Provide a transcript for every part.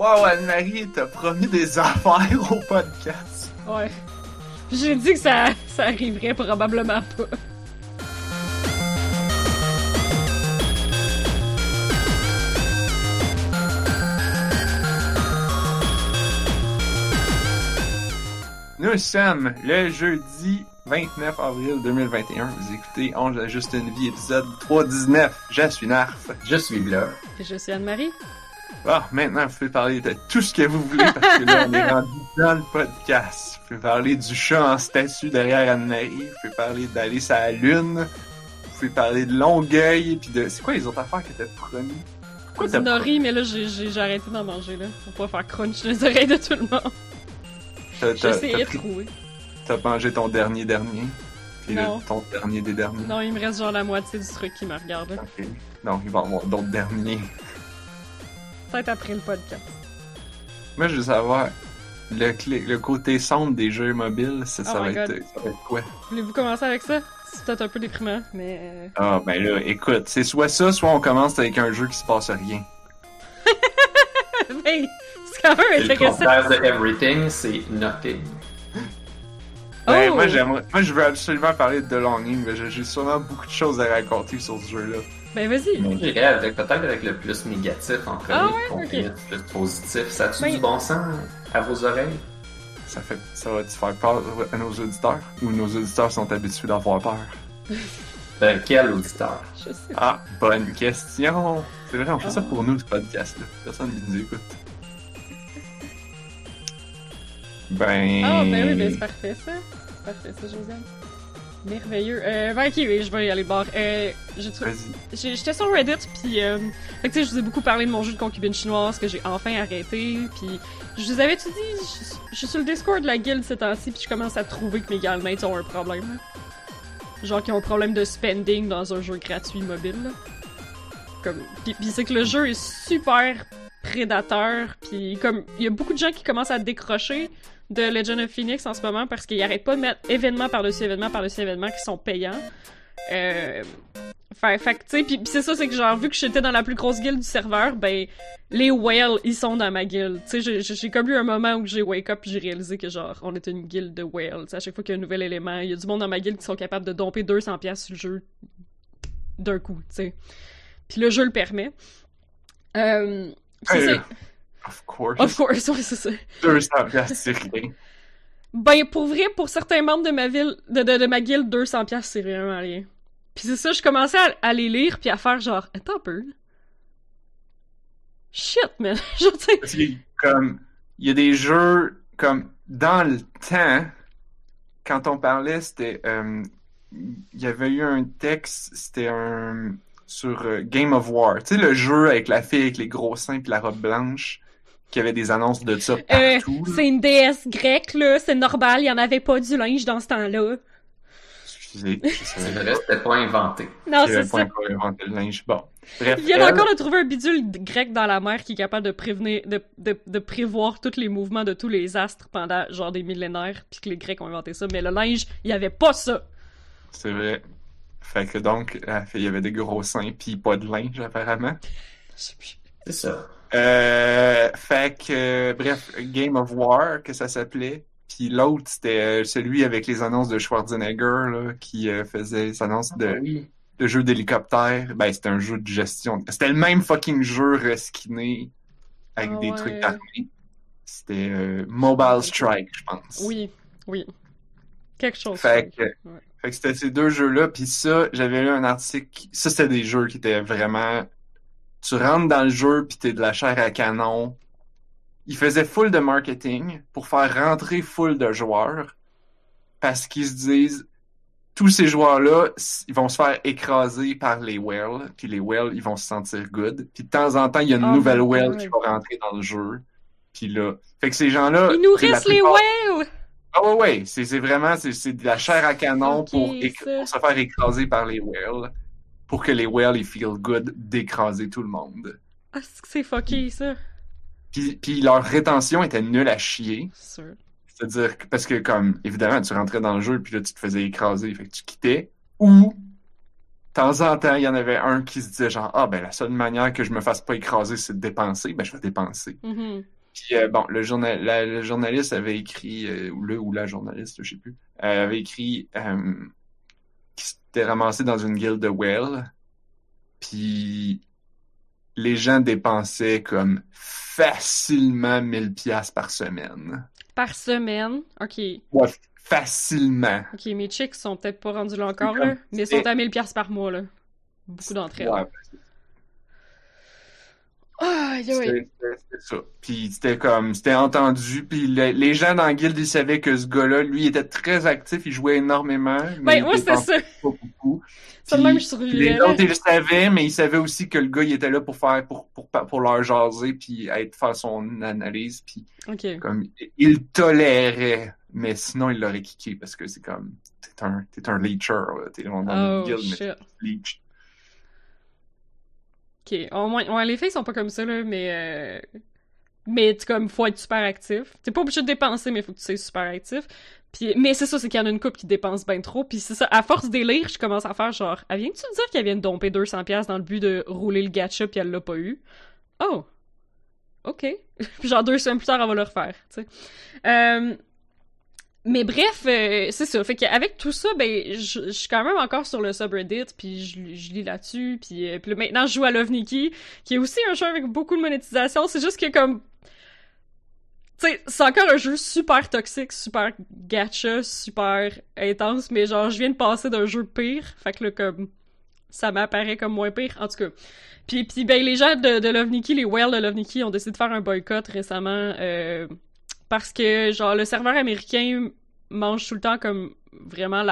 Wow, Anne-Marie, t'as promis des affaires au podcast. Ouais. J'ai dit que ça, ça arriverait probablement pas. Nous sommes le jeudi 29 avril 2021. Vous écoutez On a juste une vie, épisode 319. Je suis Narf. Je suis Blur. Et je suis Anne-Marie. Ah, maintenant, vous pouvez parler de tout ce que vous voulez parce que là, on est rendu dans le podcast. Vous pouvez parler du chat en statue derrière Anne-Marie. Vous pouvez parler d'aller sur la lune. Vous pouvez parler de Longueuil. Puis de. C'est quoi les autres affaires que t'as promis? Pourquoi t'as nori, mais là, j'ai j'ai- j'ai arrêté d'en manger, là. Pour pas faire crunch les oreilles de tout le monde. J'essayais t'as de trouver. T'as mangé ton dernier dernier. Puis Non. ton dernier des derniers. Non, il me reste genre la moitié du truc qui me regarde. là. Ok. Non, il va y avoir d'autres derniers. Peut-être après le podcast. Moi, je veux savoir, le, clé- le côté sombre des jeux mobiles, ça, ça Oh va, être, ça va être quoi? Voulez-vous commencer avec ça? C'est peut-être un peu déprimant, mais... euh, Ah, ben là, écoute, c'est soit ça, soit on commence avec un jeu qui se passe rien. hey, c'est quand même le intéressant. contraire de everything, c'est nothing. Ben, Oh! moi, j'aimerais, moi, je veux absolument parler de The Longing, mais j'ai j'ai sûrement beaucoup de choses à raconter sur ce jeu-là. Ben vas-y. Mais j'irais avec peut-être avec le plus négatif en premier, Ah ouais, le plus positif. Ça a-tu Ben- du bon sens à vos oreilles? Ça fait, ça va te faire peur à nos auditeurs? Ou nos auditeurs sont habitués d'avoir peur? Ben, quel auditeur? Je sais. Ah, bonne question! C'est vrai, on fait ça pour nous, ce podcast-là. Personne qui nous écoute. Ben... Ah, ben oui, ben c'est parfait ça. C'est parfait ça, Josiane. Merveilleux. Euh, ben ok, oui, je vais y aller bord. Euh, J'étais sur Reddit, puis euh, fait que, tu sais, je vous ai beaucoup parlé de mon jeu de concubine chinoise que j'ai enfin arrêté, puis je vous avais tout dit, je, je suis sur le Discord de la guilde ces temps-ci, puis je commence à trouver que mes guildmates ont un problème. Genre qu'ils ont un problème de spending dans un jeu gratuit mobile. là. Comme, puis, puis c'est que le jeu est super prédateur, puis comme il y a beaucoup de gens qui commencent à décrocher de Legend of Phoenix en ce moment parce qu'ils arrêtent pas de mettre événement par-dessus événement par-dessus événement qui sont payants. Euh, fait, tu sais, pis, c'est ça, c'est que genre, vu que j'étais dans la plus grosse guilde du serveur, ben, les whales, ils sont dans ma guilde. Tu sais, j'ai- comme eu un moment où j'ai wake up pis j'ai réalisé que genre, on était une guilde de whales. À chaque fois qu'il y a un nouvel élément, il y a du monde dans ma guilde qui sont capables de domper 200$ piastres sur le jeu d'un coup, tu sais. Puis le jeu le permet. Euh. Of course. Of course, ouais, c'est ça. 200 piastres, c'est rien. Ben, pour vrai, pour certains membres de ma ville, de, de, de ma guilde, 200 pièces c'est vraiment rien. Puis c'est ça, je commençais à, à les lire puis à faire genre, attends un peu. Shit, man. genre, tu sais, Parce que, comme, il y a des jeux, comme, dans le temps, quand on parlait, c'était, euh, il y avait eu un texte, c'était un, sur euh, Game of War. Tu sais, le jeu avec la fille avec les gros seins puis la robe blanche, qui avait des annonces de ça euh, partout. c'est une déesse grecque, là, c'est normal, il y en avait pas du linge dans ce temps-là. Excusez, C'est vrai, c'était pas inventé. Non, c'est pas ça. encore inventé le linge. Bon. Bref. Ils viennent elle- encore de trouver un bidule grec dans la mer qui est capable de prévenir, de, de, de prévoir tous les mouvements de tous les astres pendant genre des millénaires, puis que les Grecs ont inventé ça. Mais le linge, il y avait pas ça. C'est vrai. Fait que donc, la fille avait des gros seins pis pas de linge, apparemment. Je sais plus. C'est ça. Euh, fait que, euh, bref, Game of War, que ça s'appelait. Puis l'autre, c'était euh, celui avec les annonces de Schwarzenegger, là, qui euh, faisait les annonces Ah de, oui. de jeux d'hélicoptère. Ben, c'était un jeu de gestion. C'était le même fucking jeu reskiné avec Ah des ouais. trucs armés. C'était euh, Mobile Strike, je pense. Oui, oui. Quelque chose. Fait que, Ouais. fait que c'était ces deux jeux-là. Puis ça, j'avais lu un article. Ça, c'était des jeux qui étaient vraiment. Tu rentres dans le jeu, puis t'es de la chair à canon. Ils faisaient full de marketing pour faire rentrer full de joueurs. Parce qu'ils se disent, tous ces joueurs-là, ils vont se faire écraser par les whales. Puis les whales, ils vont se sentir good. Puis de temps en temps, il y a une Oh nouvelle whale qui va rentrer dans le jeu. Puis là. Fait que ces gens-là. Il nous tu sais, la reste les whales! ah ouais, ouais, c'est c'est vraiment c'est c'est de la chair à canon pour, pour se faire écraser par les whales, pour que les whales ils feel good d'écraser tout le monde. Ah, c'est fucké, ça. Puis, puis leur rétention était nulle à chier, sûr. c'est-à-dire que parce que comme évidemment tu rentrais dans le jeu puis là tu te faisais écraser, fait que tu quittais ou temps en temps, il y en avait un qui se disait genre Ah ben la seule manière que je me fasse pas écraser, c'est de dépenser, ben je vais dépenser. Mhm. Puis euh, bon, le, journal, la- le journaliste avait écrit, euh, ou le ou la journaliste, je sais plus, euh, avait écrit qu'il s'était ramassé dans une guilde de whale, puis les gens dépensaient comme facilement 1000 pièces par semaine. Par semaine? Ok. Ouais, facilement. Ok, mes chicks sont peut-être pas rendus là encore, là, mais ils sont à 1000$ piastres par mois, là. Beaucoup d'entre elles. Ouais, aïe, aïe. C'était ça. Puis c'était comme, c'était entendu. Puis le- les gens dans la guilde, ils savaient que ce gars-là, lui, était très actif, il jouait énormément. Mais Ouais, moi, c'était dépensait ça. pas beaucoup. Puis- même, je survivais. les autres, ils le savaient, mais ils savaient aussi que le gars, il était là pour faire, pour, pour, pour leur jaser, puis être, faire son analyse. Puis comme, il tolérait, mais sinon, il l'aurait kické parce que c'est comme, t'es un, t'es un leecher, là. T'es dans une Oh, guilde, mais leech. Ok. Au moins, les filles sont pas comme ça, là, mais. Euh... Mais, tu comme, faut être super actif. T'es pas obligé de dépenser, mais faut que tu sois super actif. Puis, mais c'est ça, c'est qu'il y en a une couple qui dépense bien trop. Puis c'est ça, à force d'élire, je commence à faire genre, ah, viens-tu me dire qu'elle vient de domper 200$ dans le but de rouler le gacha, puis elle l'a pas eu? Oh! Ok. puis genre, deux semaines plus tard, elle va le refaire. Euh, Mais bref, euh, c'est ça. Fait qu'avec tout ça, ben, je suis quand même encore sur le subreddit, puis je, lis là-dessus, puis, euh, puis maintenant je joue à Love Nikki, qui est aussi un jeu avec beaucoup de monétisation. C'est juste que comme, tu sais, c'est encore un jeu super toxique, super gacha, super intense, mais genre je viens de passer d'un jeu pire, fait que là comme ça m'apparaît comme moins pire, en tout cas. Puis, puis ben les gens de, de Love Nikki, les whales de Love Nikki ont décidé de faire un boycott récemment. Euh, parce que genre le serveur américain mange tout le temps comme vraiment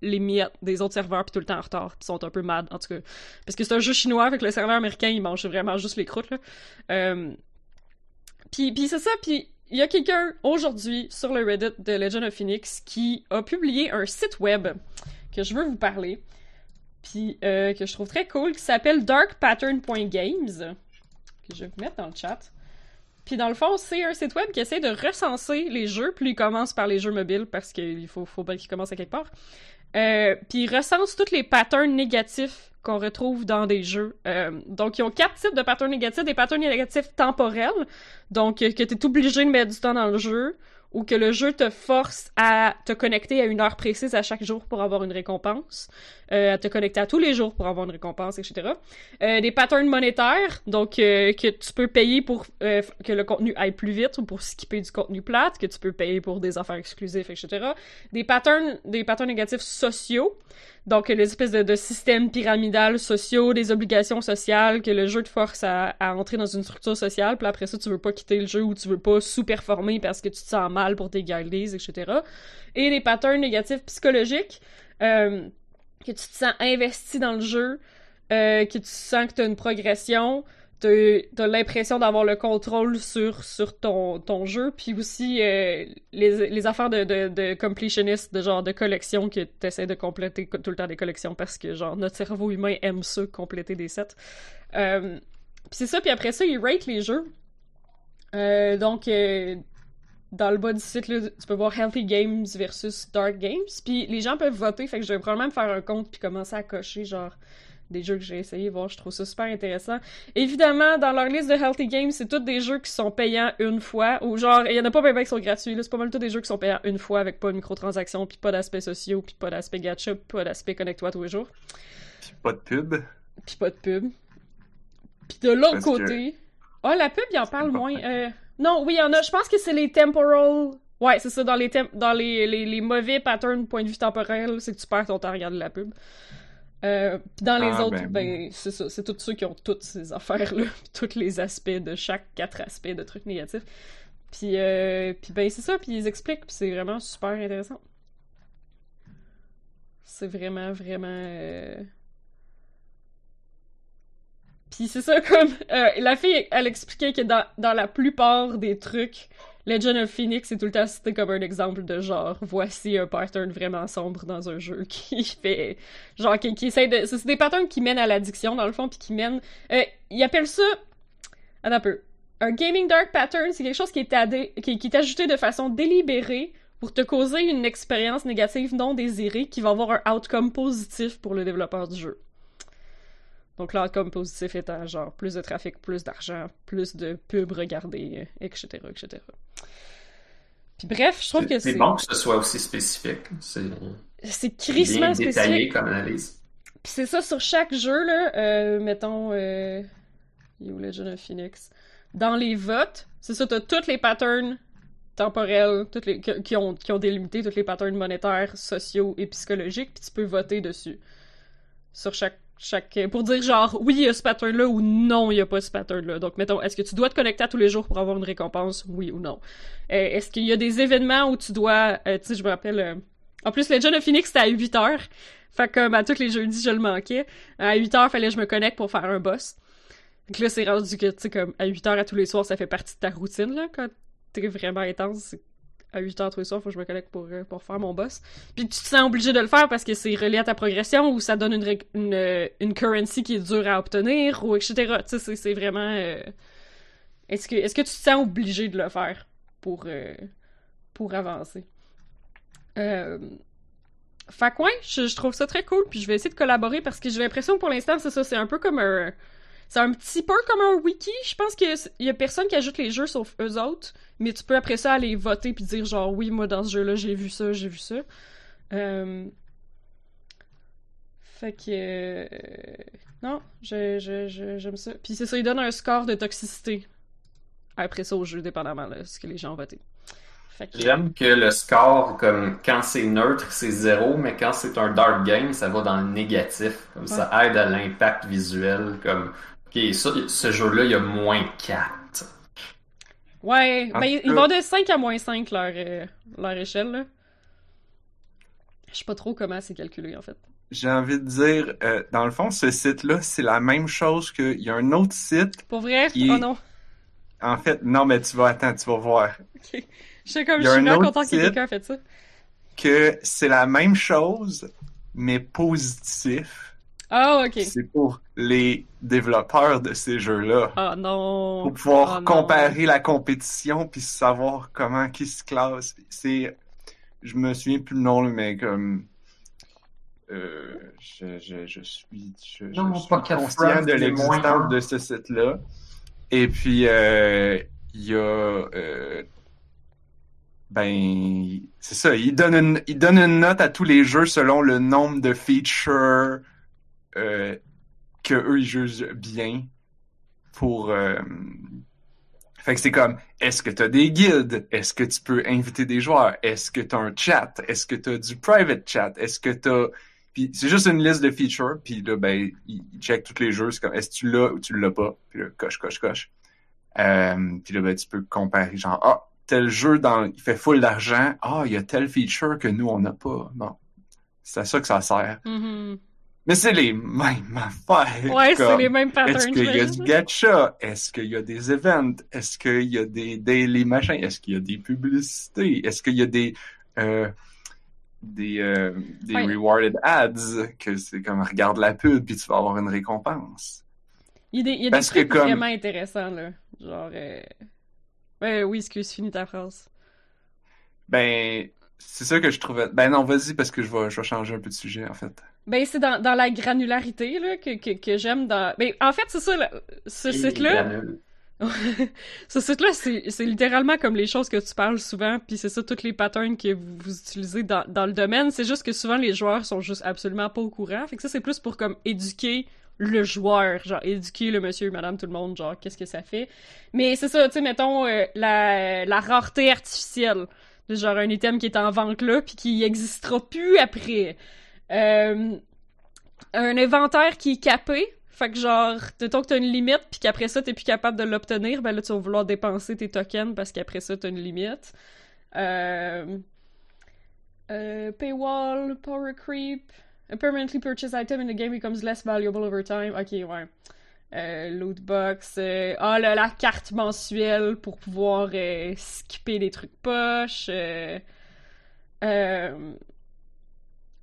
les miettes des autres serveurs puis tout le temps en retard ils sont un peu mad en tout cas. Parce que c'est un jeu chinois avec le serveur américain il mange vraiment juste les croûtes euh... puis puis c'est ça puis il y a quelqu'un aujourd'hui sur le Reddit de Legend of Phoenix qui a publié un site web que je veux vous parler puis euh, que je trouve très cool qui s'appelle darkpattern.games que je vais vous mettre dans le chat puis dans le fond, c'est un site web qui essaie de recenser les jeux, puis il commence par les jeux mobiles parce qu'il faut, faut bien qu'il commence à quelque part. Euh, puis il recense tous les patterns négatifs qu'on retrouve dans des jeux. Euh, donc, ils ont quatre types de patterns négatifs. Des patterns négatifs temporels, donc euh, que tu es obligé de mettre du temps dans le jeu, ou que le jeu te force à te connecter à une heure précise à chaque jour pour avoir une récompense, euh, à te connecter à tous les jours pour avoir une récompense, etc. Euh, des patterns monétaires, donc euh, que tu peux payer pour euh, que le contenu aille plus vite ou pour skipper du contenu plate, que tu peux payer pour des affaires exclusives, etc. Des patterns, des patterns négatifs sociaux, donc les espèces de, systèmes pyramidales sociaux, des obligations sociales que le jeu te force à, entrer dans une structure sociale, puis après ça tu veux pas quitter le jeu ou tu veux pas sous-performer parce que tu te sens mal pour tes guildies, etc. Et des patterns négatifs psychologiques. Euh, que tu te sens investi dans le jeu, euh, que tu sens que tu as une progression, tu as l'impression d'avoir le contrôle sur, sur ton, ton jeu, puis aussi euh, les, les affaires de, de, de de genre de collection, que tu essaies de compléter tout le temps des collections parce que genre notre cerveau humain aime ça, compléter des sets. Euh, puis c'est ça, puis après ça, il rate les jeux. Euh, donc, dans le bas du site, là, tu peux voir Healthy Games versus Dark Games. Puis les gens peuvent voter, fait que je vais probablement me faire un compte puis commencer à cocher genre des jeux que j'ai essayé, voir, je trouve ça super intéressant. Évidemment, dans leur liste de Healthy Games, c'est tous des jeux qui sont payants une fois, ou genre, il y en a pas bien qui sont gratuits, là, c'est pas mal tous des jeux qui sont payants une fois avec pas de microtransactions, puis pas d'aspect sociaux, puis pas d'aspect gacha, puis pas d'aspect connecte-toi tous les jours, Puis pas de pub. puis pas de pub. Puis de l'autre que- côté... Ah, la pub, il en parle moins. Euh... Non, oui, il y en a. Je pense que c'est les temporal... Ouais, c'est ça, dans les, tem- dans les, les, les mauvais patterns point de vue temporel, c'est que tu perds ton temps à regarder la pub. Euh, dans les Ah, autres, ben, ben, c'est ça, c'est tous ceux qui ont toutes ces affaires-là, tous les aspects de chaque quatre aspects de trucs négatifs. Puis, euh, puis ben, c'est ça, puis ils expliquent, puis c'est vraiment super intéressant. C'est vraiment, vraiment... euh, Puis c'est ça, comme... euh, la fille, elle expliquait que dans, dans la plupart des trucs, Legend of Phoenix est tout le temps cité comme un exemple de genre, voici un pattern vraiment sombre dans un jeu qui fait... Genre, qui, qui essaie de... C'est des patterns qui mènent à l'addiction, dans le fond, puis qui mènent... Euh, ils appellent ça... Un peu. Un gaming dark pattern, c'est quelque chose qui est, adé- qui est ajouté de façon délibérée pour te causer une expérience négative non désirée qui va avoir un outcome positif pour le développeur du jeu. Donc l'outcome positif étant genre plus de trafic, plus d'argent, plus de pubs regardés, etc., etc. Puis bref, je trouve que c'est... C'est bon que ce soit aussi spécifique. C'est C'est bien crissement détaillé spécifique. comme analyse. Puis c'est ça sur chaque jeu, là, euh, mettons, euh, il est où Legend of Phoenix? Dans les votes, c'est ça, t'as tous les patterns temporels, toutes les, qui, qui ont, qui ont délimité tous les patterns monétaires, sociaux et psychologiques, puis tu peux voter dessus. Sur chaque, chaque, pour dire genre, oui, il y a ce pattern-là, ou non, il y a pas ce pattern-là. Donc, mettons, est-ce que tu dois te connecter à tous les jours pour avoir une récompense, oui ou non? Euh, est-ce qu'il y a des événements où tu dois, euh, tu sais, je me rappelle, euh, en plus, Legend of Phoenix, c'était à 8 heures. Fait que, comme à tous les jeudis, je le manquais. À 8 heures, fallait que je me connecte pour faire un boss. Donc là, c'est rendu que, tu sais, comme à 8 heures à tous les soirs, ça fait partie de ta routine, là, quand t'es vraiment intense. À 8 heures tous les soirs, faut que je me connecte pour, euh, pour faire mon boss. Puis tu te sens obligé de le faire parce que c'est relié à ta progression ou ça donne une, une, une currency qui est dure à obtenir ou etc. Tu sais, c'est- vraiment... euh, Est-ce que, est-ce que tu te sens obligé de le faire pour, euh, pour avancer? Euh... Je trouve ça très cool, puis je vais essayer de collaborer parce que j'ai l'impression que pour l'instant, c'est ça, c'est un peu comme un... C'est un petit peu comme un wiki. Je pense qu'il y a personne qui ajoute les jeux sauf eux autres, mais tu peux après ça aller voter puis dire genre oui, moi dans ce jeu-là, j'ai vu ça, j'ai vu ça. Euh... Fait que... euh, Non, je- je- je- j'aime ça. Puis c'est ça, il donne un score de toxicité après ça au jeu, dépendamment de ce que les gens ont voté. Que... J'aime que le score, comme quand c'est neutre, c'est zéro, mais quand c'est un dark game, ça va dans le négatif. Comme ça aide à l'impact visuel. Comme, ok, ça, ce jeu-là, il y a moins 4. Ouais, En tout ils vont de 5 à moins 5 leur, euh, leur échelle, là. Je sais pas trop comment c'est calculé, en fait. J'ai envie de dire, euh, dans le fond, ce site-là, c'est la même chose qu'il y a un autre site. Pour vrai? Oh non. En fait, non, mais tu vas attendre, tu vas voir. Ok. Je suis comme, je suis bien content que site. quelqu'un a fait ça. Que c'est la même chose, mais positif. Ah, ok. C'est pour les développeurs de ces jeux-là. Ah non. Pour pouvoir Oh non. comparer la compétition puis savoir comment qui se classe. C'est, je me souviens plus le nom, mais comme, euh, je, je, je suis, je, je Non, suis pas Cat conscient de l'existence de ce site-là. Et puis, euh, il y a, euh, ben, c'est ça, il donne une, il donne une note à tous les jeux selon le nombre de features euh, que eux ils jugent bien pour euh, fait que c'est comme est-ce que tu as des guildes? Est-ce que tu peux inviter des joueurs? Est-ce que tu as un chat? Est-ce que tu as du private chat? Est-ce que tu puis c'est juste une liste de features puis là ben il, il check tous les jeux c'est comme est-ce que tu l'as ou tu l'as pas? Puis là coche coche coche. Euh, puis là ben tu peux comparer genre ah tel jeu il fait full d'argent. Ah il y a tel feature que nous on n'a pas. Bon c'est à ça que ça sert. Mhm. Mais c'est les mêmes affaires. Ouais, c'est les mêmes patterns. Est-ce qu'il y a du gacha? Est-ce qu'il y a des events? Est-ce qu'il y a des daily machins? Est-ce qu'il y a des publicités? Est-ce qu'il y a des euh, des, euh, des Ouais. rewarded ads que c'est comme regarde la pub puis tu vas avoir une récompense? Il y a des, il y a des Parce trucs comme- vraiment intéressants, là. Genre. Euh... Ouais, oui, excuse, finis ta phrase. Ben c'est ça que je trouvais. Ben non, vas-y parce que je vais je vais changer un peu de sujet en fait. Ben, c'est dans, dans la granularité, là, que, que, que j'aime dans. Ben, en fait, c'est ça, là, ce site-là. granule. ce site-là, c'est c'est littéralement comme les choses que tu parles souvent, puis c'est ça, tous les patterns que vous, vous utilisez dans, dans le domaine. C'est juste que souvent, les joueurs sont juste absolument pas au courant. Fait que ça, c'est plus pour comme éduquer le joueur, genre éduquer le monsieur, madame, tout le monde, genre qu'est-ce que ça fait. Mais c'est ça, tu sais, mettons euh, la, la rareté artificielle. Genre un item qui est en vente là, puis qui existera plus après. Euh, un inventaire qui est capé. Fait que genre, mettons que t'as une limite, puis qu'après ça, t'es plus capable de l'obtenir, ben là, tu vas vouloir dépenser tes tokens parce qu'après ça, t'as une limite. Euh... Euh, paywall, power creep. A permanently purchased item in the game becomes less valuable over time. Ok, ouais. Euh, loot box. euh, Ah, là, la carte mensuelle pour pouvoir euh, skipper des trucs poches. euh,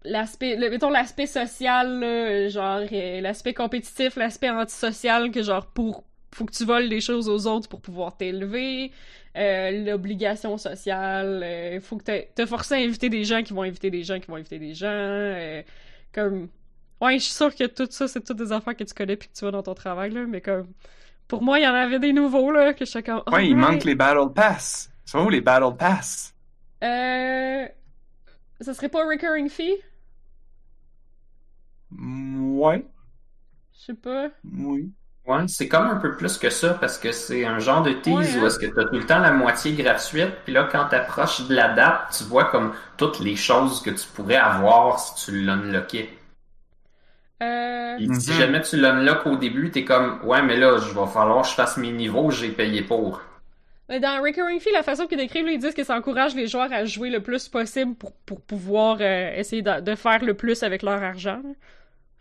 l'aspect mettons l'aspect social genre l'aspect compétitif l'aspect antisocial que genre pour faut que tu voles des choses aux autres pour pouvoir t'élever l'obligation sociale faut que te forcer à inviter des gens qui vont inviter des gens qui vont inviter des gens comme Ouais, je suis sûre que tout ça, c'est toutes des affaires que tu connais puis que tu vois dans ton travail, là, mais comme... Pour moi, il y en avait des nouveaux, là, que j'étais comme... Ouais, il manque les Battle Pass. C'est où les Battle Pass? Euh... Ça serait pas recurring fee? Ouais, Je sais pas. oui. Ouais, c'est comme un peu plus que ça parce que c'est un genre de tease Ouais, hein? où est-ce que t'as tout le temps la moitié gratuite, puis là, quand t'approches de la date, tu vois comme toutes les choses que tu pourrais avoir si tu l'unlockais. Euh... Puis si Mhm. jamais tu l'unlock au début, t'es comme, ouais, mais là, je vais falloir que je fasse mes niveaux, j'ai payé pour. Mais dans Recurring Fee, la façon qu'ils décrivent, là, ils disent que ça encourage les joueurs à jouer le plus possible pour, pour pouvoir euh, essayer de, de faire le plus avec leur argent.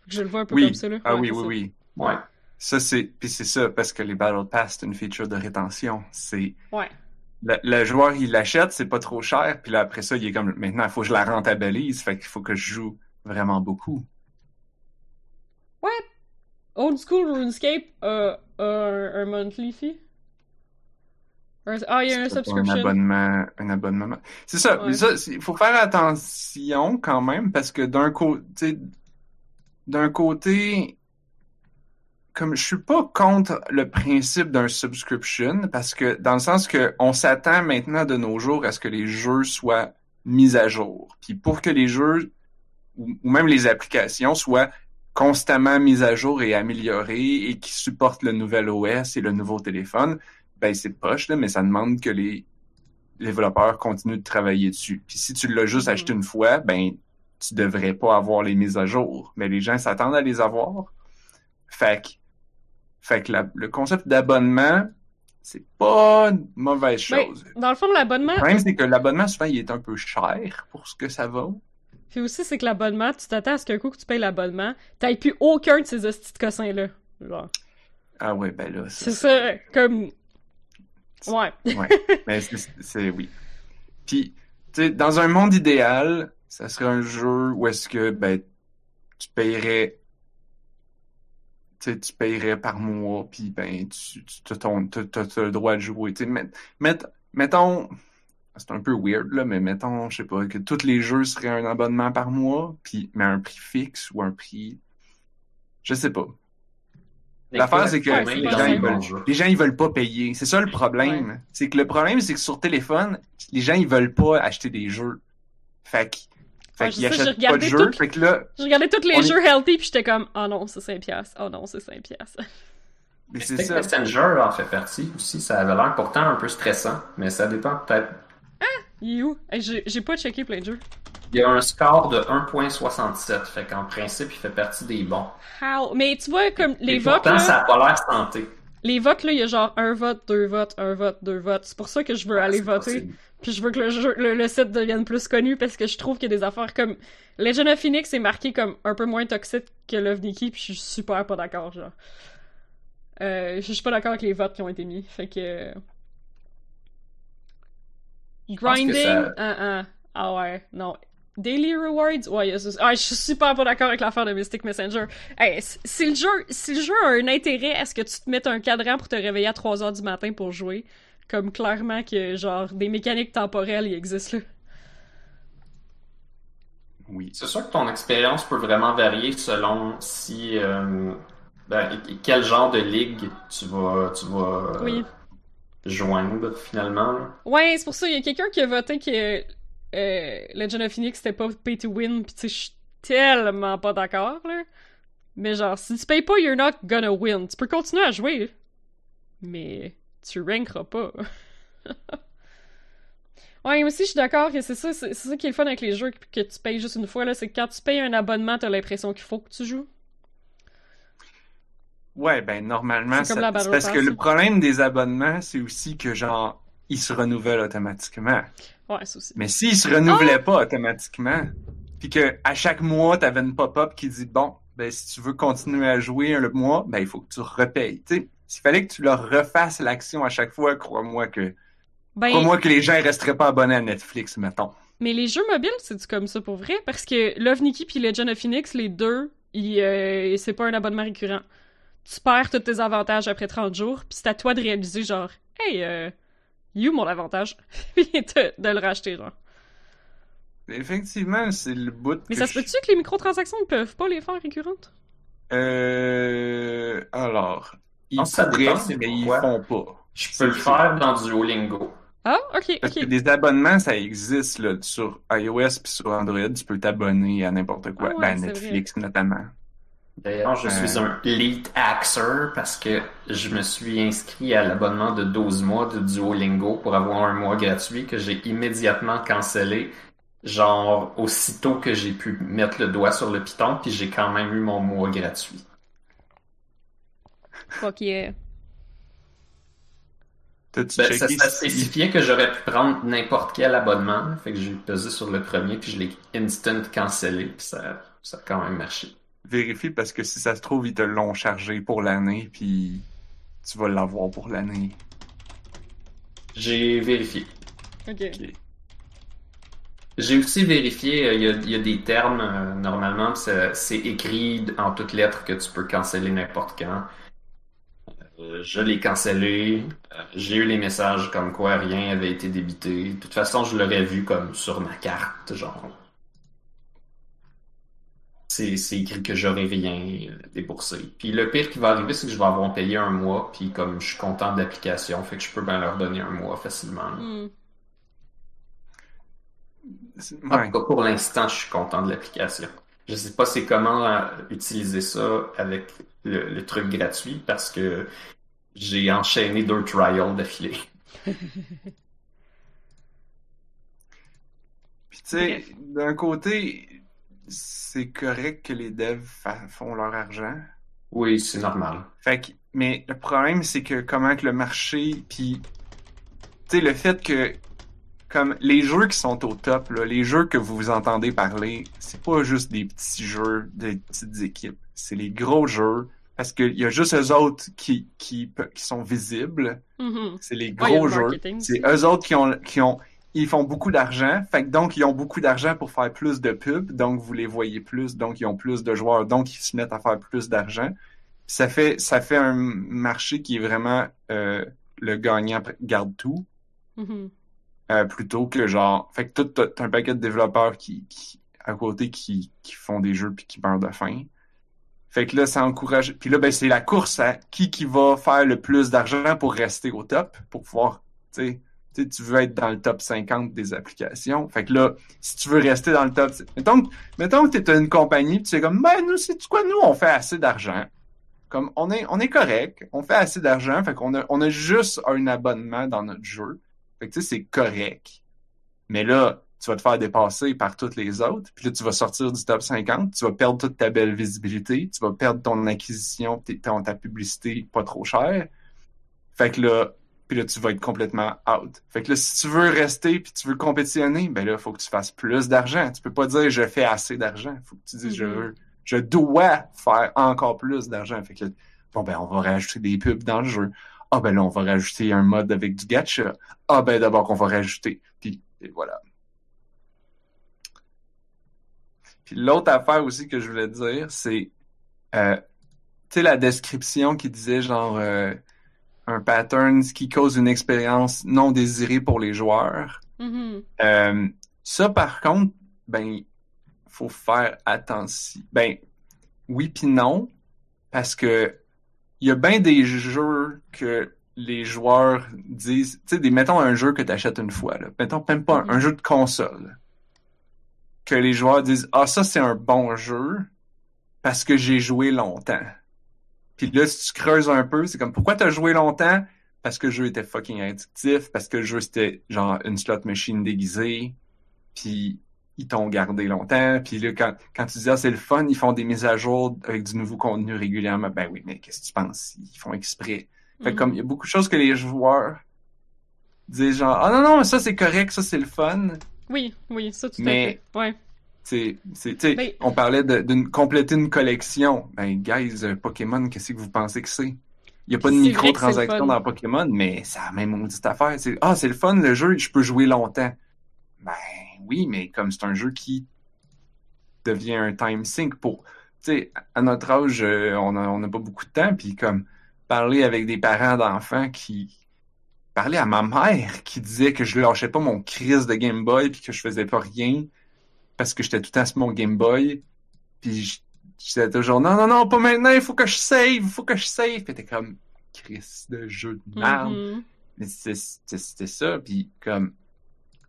Je le vois un peu Oui. comme ça, là. Ah Ouais, oui, oui, ça. oui. Ouais. Ça, c'est. Puis c'est ça, parce que les Battle Pass, c'est une feature de rétention. C'est. Ouais. Le, le joueur, il l'achète, c'est pas trop cher, puis là, après ça, il est comme, maintenant, il faut que je la rentabilise, fait qu'il faut que je joue vraiment beaucoup. Old School RuneScape a, a un, un monthly fee. Ah, il y a un subscription. Un abonnement, un abonnement. C'est ça, Ouais. ça, il faut faire attention quand même, parce que d'un côté, d'un côté, comme je suis pas contre le principe d'un subscription, parce que dans le sens que on s'attend maintenant de nos jours à ce que les jeux soient mis à jour. Puis pour que les jeux ou même les applications soient constamment mises à jour et améliorées et qui supportent le nouvel OS et le nouveau téléphone, ben c'est poche là, mais ça demande que les développeurs continuent de travailler dessus. Puis si tu l'as juste Mhm. acheté une fois, ben tu devrais pas avoir les mises à jour. Mais les gens s'attendent à les avoir. Fait que, fait que la- le concept d'abonnement, c'est pas une mauvaise Ben, chose. dans le fond, l'abonnement, Le problème, c'est que l'abonnement, souvent, il est un peu cher pour ce que ça vaut. Puis aussi, c'est que l'abonnement, tu t'attends à ce qu'un coup que tu payes l'abonnement, t'aies plus aucun de ces hosties de cossins-là. Genre. Ah ouais, ben là, C'est ça, comme... Ouais. Ouais, mais c'est, c'est- oui. Puis, tu sais, dans un monde idéal, ça serait un jeu où est-ce que, ben, tu paierais, tu sais, tu paierais par mois, puis ben, tu, tu ton, t'as le droit de jouer. Tu sais, met- met- mettons, c'est un peu weird, là, mais mettons, je sais pas, que tous les jeux seraient un abonnement par mois, puis, mais un prix fixe ou un prix, je sais pas. L'affaire, c'est que les, gens, ils veulent, les gens, ils veulent pas payer. C'est ça le problème. C'est que le problème, c'est que sur téléphone, les gens, ils veulent pas acheter des jeux. Fait que, fait Ouais, qu'ils je sais, achètent j'ai pas de regardé jeux. Fait que là, Je regardais tous les est- jeux healthy, puis j'étais comme, oh non, c'est 5 piastres. Oh non, c'est 5 piastres. mais c'est ça. Messenger en fait partie aussi. Ça avait l'air pourtant un peu stressant, mais ça dépend peut-être. You. Hey, j'ai pas checké plein de jeux. Il y a un score de 1.67, fait qu'en principe, il fait partie des bons. How? Mais tu vois, comme les Et votes, pourtant, là, ça a pas l'air santé. les votes, là, il y a genre un vote, deux votes, un vote, deux votes. C'est pour ça que je veux aller C'est voter. possible. Puis je veux que le, jeu, le, le site devienne plus connu parce que je trouve qu'il y a des affaires comme Legend of Phoenix est marqué comme un peu moins toxique que Love Nikki, puis je suis super pas d'accord, genre. Euh, je suis pas d'accord avec les votes qui ont été mis. Fait que. Grinding, ça- ah, ouais, non. Daily Rewards, ouais, ah, je suis super pas d'accord avec l'affaire de Mystic Messenger. Hey, si- le jeu, si le jeu a un intérêt à ce que tu te mettes un cadran pour te réveiller à 3h du matin pour jouer, comme clairement que genre des mécaniques temporelles y existent là. Oui. C'est sûr que ton expérience peut vraiment varier selon si euh, ben, quel genre de ligue tu vas tu vas euh, Oui. Joindre finalement. Ouais, c'est pour ça, il y a quelqu'un qui a voté que euh, Legend of Phoenix c'était pas pay to win, pis tu sais, je suis tellement pas d'accord, là. Mais genre, si tu payes pas, you're not gonna win. Tu peux continuer à jouer, mais tu rankeras pas. ouais, aussi, je suis d'accord que c'est ça, c'est ça qui est le fun avec les jeux que tu payes juste une fois, là, c'est que quand tu payes un abonnement, t'as l'impression qu'il faut que tu joues. Ouais, ben normalement, C'est parce que le problème des abonnements, c'est aussi que genre, ils se renouvellent automatiquement. Ouais, c'est aussi. Mais s'ils se renouvelaient pas automatiquement, puis que à chaque mois, t'avais une pop-up qui dit bon, ben si tu veux continuer à jouer un mois, ben il faut que tu repayes. Tu sais, s'il fallait que tu leur refasses l'action à chaque fois, crois-moi que Ben, crois-moi que les gens ils resteraient pas abonnés à Netflix, mettons. Mais les jeux mobiles, c'est comme ça pour vrai? Parce que Love Nikki puis Legend of Phoenix, les deux, euh, c'est pas un abonnement récurrent. Tu perds tous tes avantages après 30 jours, puis c'est à toi de réaliser, genre, hey, euh, you mon avantage, puis de, de le racheter, genre. effectivement, c'est le bout. Mais que ça se peut-tu que les microtransactions ne peuvent pas les faire récurrentes? Euh, alors, ils Non, ça pourraient, dépend, c'est mais ils font pas. Je peux le faire dans Duolingo. Ah, ok, Parce que ok. des abonnements, ça existe là, sur iOS puis sur Android. Tu peux t'abonner à n'importe quoi. Ah ouais, ben, Netflix notamment. D'ailleurs, je suis Euh. un late axer parce que je me suis inscrit à l'abonnement de 12 mois de Duolingo pour avoir un mois gratuit que j'ai immédiatement cancellé. Genre, aussitôt que j'ai pu mettre le doigt sur le piton, puis j'ai quand même eu mon mois gratuit. Fuck yeah. Ben, ça, ça spécifiait que j'aurais pu prendre n'importe quel abonnement. Fait que j'ai pesé sur le premier, puis je l'ai instant cancellé, puis ça, ça a quand même marché. Vérifie parce que si ça se trouve, ils te l'ont chargé pour l'année puis tu vas l'avoir pour l'année. J'ai vérifié. Ok. J'ai aussi vérifié, euh, il y a, il y a des termes, euh, normalement, c'est c'est écrit en toutes lettres que tu peux canceller n'importe quand. Euh, je l'ai cancellé. Euh, J'ai eu les messages comme quoi rien avait été débité. De toute façon, je l'aurais vu comme sur ma carte, genre. C'est écrit que j'aurai rien euh, déboursé. Puis le pire qui va arriver, c'est que je vais avoir payé un mois, puis comme je suis content de l'application, fait que je peux bien leur donner un mois facilement. Hmm. C'est- En Ouais. tout cas, pour l'instant, je suis content de l'application. Je sais pas c'est comment euh, utiliser ça avec le, le truc gratuit parce que j'ai enchaîné deux trials d'affilée. Puis tu sais, d'un côté, c'est correct que les devs fa- font leur argent? Oui, c'est normal. Fait que, mais le problème, c'est que comment que le marché, puis tu sais, le fait que comme les jeux qui sont au top, là, les jeux que vous vous entendez parler, c'est pas juste des petits jeux, des petites équipes. C'est les gros jeux. Parce qu'il y a juste eux autres qui, qui, pe- qui sont visibles. Mhm. C'est les gros le jeux. C'est eux autres qui ont, qui ont, ils font beaucoup d'argent. Fait que donc, ils ont beaucoup d'argent pour faire plus de pubs. Donc, vous les voyez plus. Donc, ils ont plus de joueurs. Donc, ils se mettent à faire plus d'argent. Ça fait, ça fait un marché qui est vraiment, euh, le gagnant garde tout. Mhm. Euh, plutôt que genre, fait que tout, t'as un paquet de développeurs qui, qui à côté qui, qui font des jeux puis qui meurent de faim. Fait que là, ça encourage. Puis là, ben c'est la course à qui qui va faire le plus d'argent pour rester au top, pour pouvoir, tu sais, tu tu veux être dans le top 50 des applications. Fait que là, si tu veux rester dans le top, mettons, mettons que t'es une compagnie, tu es comme, ben nous, c'est quoi, nous, on fait assez d'argent. Comme on est, on est correct, on fait assez d'argent, fait qu'on a, on a juste un abonnement dans notre jeu. Fait que tu sais, c'est correct. Mais là, tu vas te faire dépasser par toutes les autres. Puis là, tu vas sortir du top 50. Tu vas perdre toute ta belle visibilité. Tu vas perdre ton acquisition, ta publicité pas trop chère. Fait que là, puis là, tu vas être complètement out. Fait que là, si tu veux rester puis tu veux compétitionner, ben là, il faut que tu fasses plus d'argent. Tu peux pas dire je fais assez d'argent. Faut que tu dises je veux, je dois faire encore plus d'argent. Fait que là, bon ben, on va rajouter des pubs dans le jeu. Ah ben là, on va rajouter un mode avec du gacha. Ah ben d'abord qu'on va rajouter. Puis et voilà. Puis l'autre affaire aussi que je voulais dire, c'est euh, tu sais la description qui disait genre euh, un pattern qui cause une expérience non désirée pour les joueurs. Mhm. Euh, ça par contre, ben faut faire attention. Ben oui puis non parce que il y a bien des jeux que les joueurs disent, tu sais, mettons un jeu que tu achètes une fois, là. mettons même pas un, Mhm. un jeu de console, que les joueurs disent, ah ça c'est un bon jeu parce que j'ai joué longtemps. Puis là, si tu creuses un peu, c'est comme, pourquoi t'as joué longtemps? Parce que le jeu était fucking addictif, parce que le jeu c'était genre une slot machine déguisée, puis ils t'ont gardé longtemps, puis là, quand, quand tu dis, ah, c'est le fun, ils font des mises à jour avec du nouveau contenu régulièrement, ben oui, mais qu'est-ce que tu penses? Ils font exprès. Fait Mhm. comme il y a beaucoup de choses que les joueurs disent genre, ah non, non, ça c'est correct, ça c'est le fun. Oui, oui, ça tout Mais- à fait. Ouais. C'est, Mais- on parlait de, compléter une collection. Ben, guys, euh, Pokémon, qu'est-ce que vous pensez que c'est? Il n'y a pas de fun. dans Pokémon, mais c'est la même maudite affaire. C'est, ah, c'est le fun, le jeu, je peux jouer longtemps. Ben, oui, mais comme c'est un jeu qui devient un time sink pour, tu sais, à notre âge, euh, on a, on n'a pas beaucoup de temps, puis comme, parler avec des parents d'enfants qui, parler à ma mère qui disait que je lâchais pas mon crise de Game Boy puis que je faisais pas rien parce que j'étais tout le temps sur mon Game Boy. Puis j'étais toujours non, non, non, pas maintenant, il faut que je save, il faut que je save. Puis t'es comme Chris de jeu de merde. Mhm. Mais c'était ça. Puis comme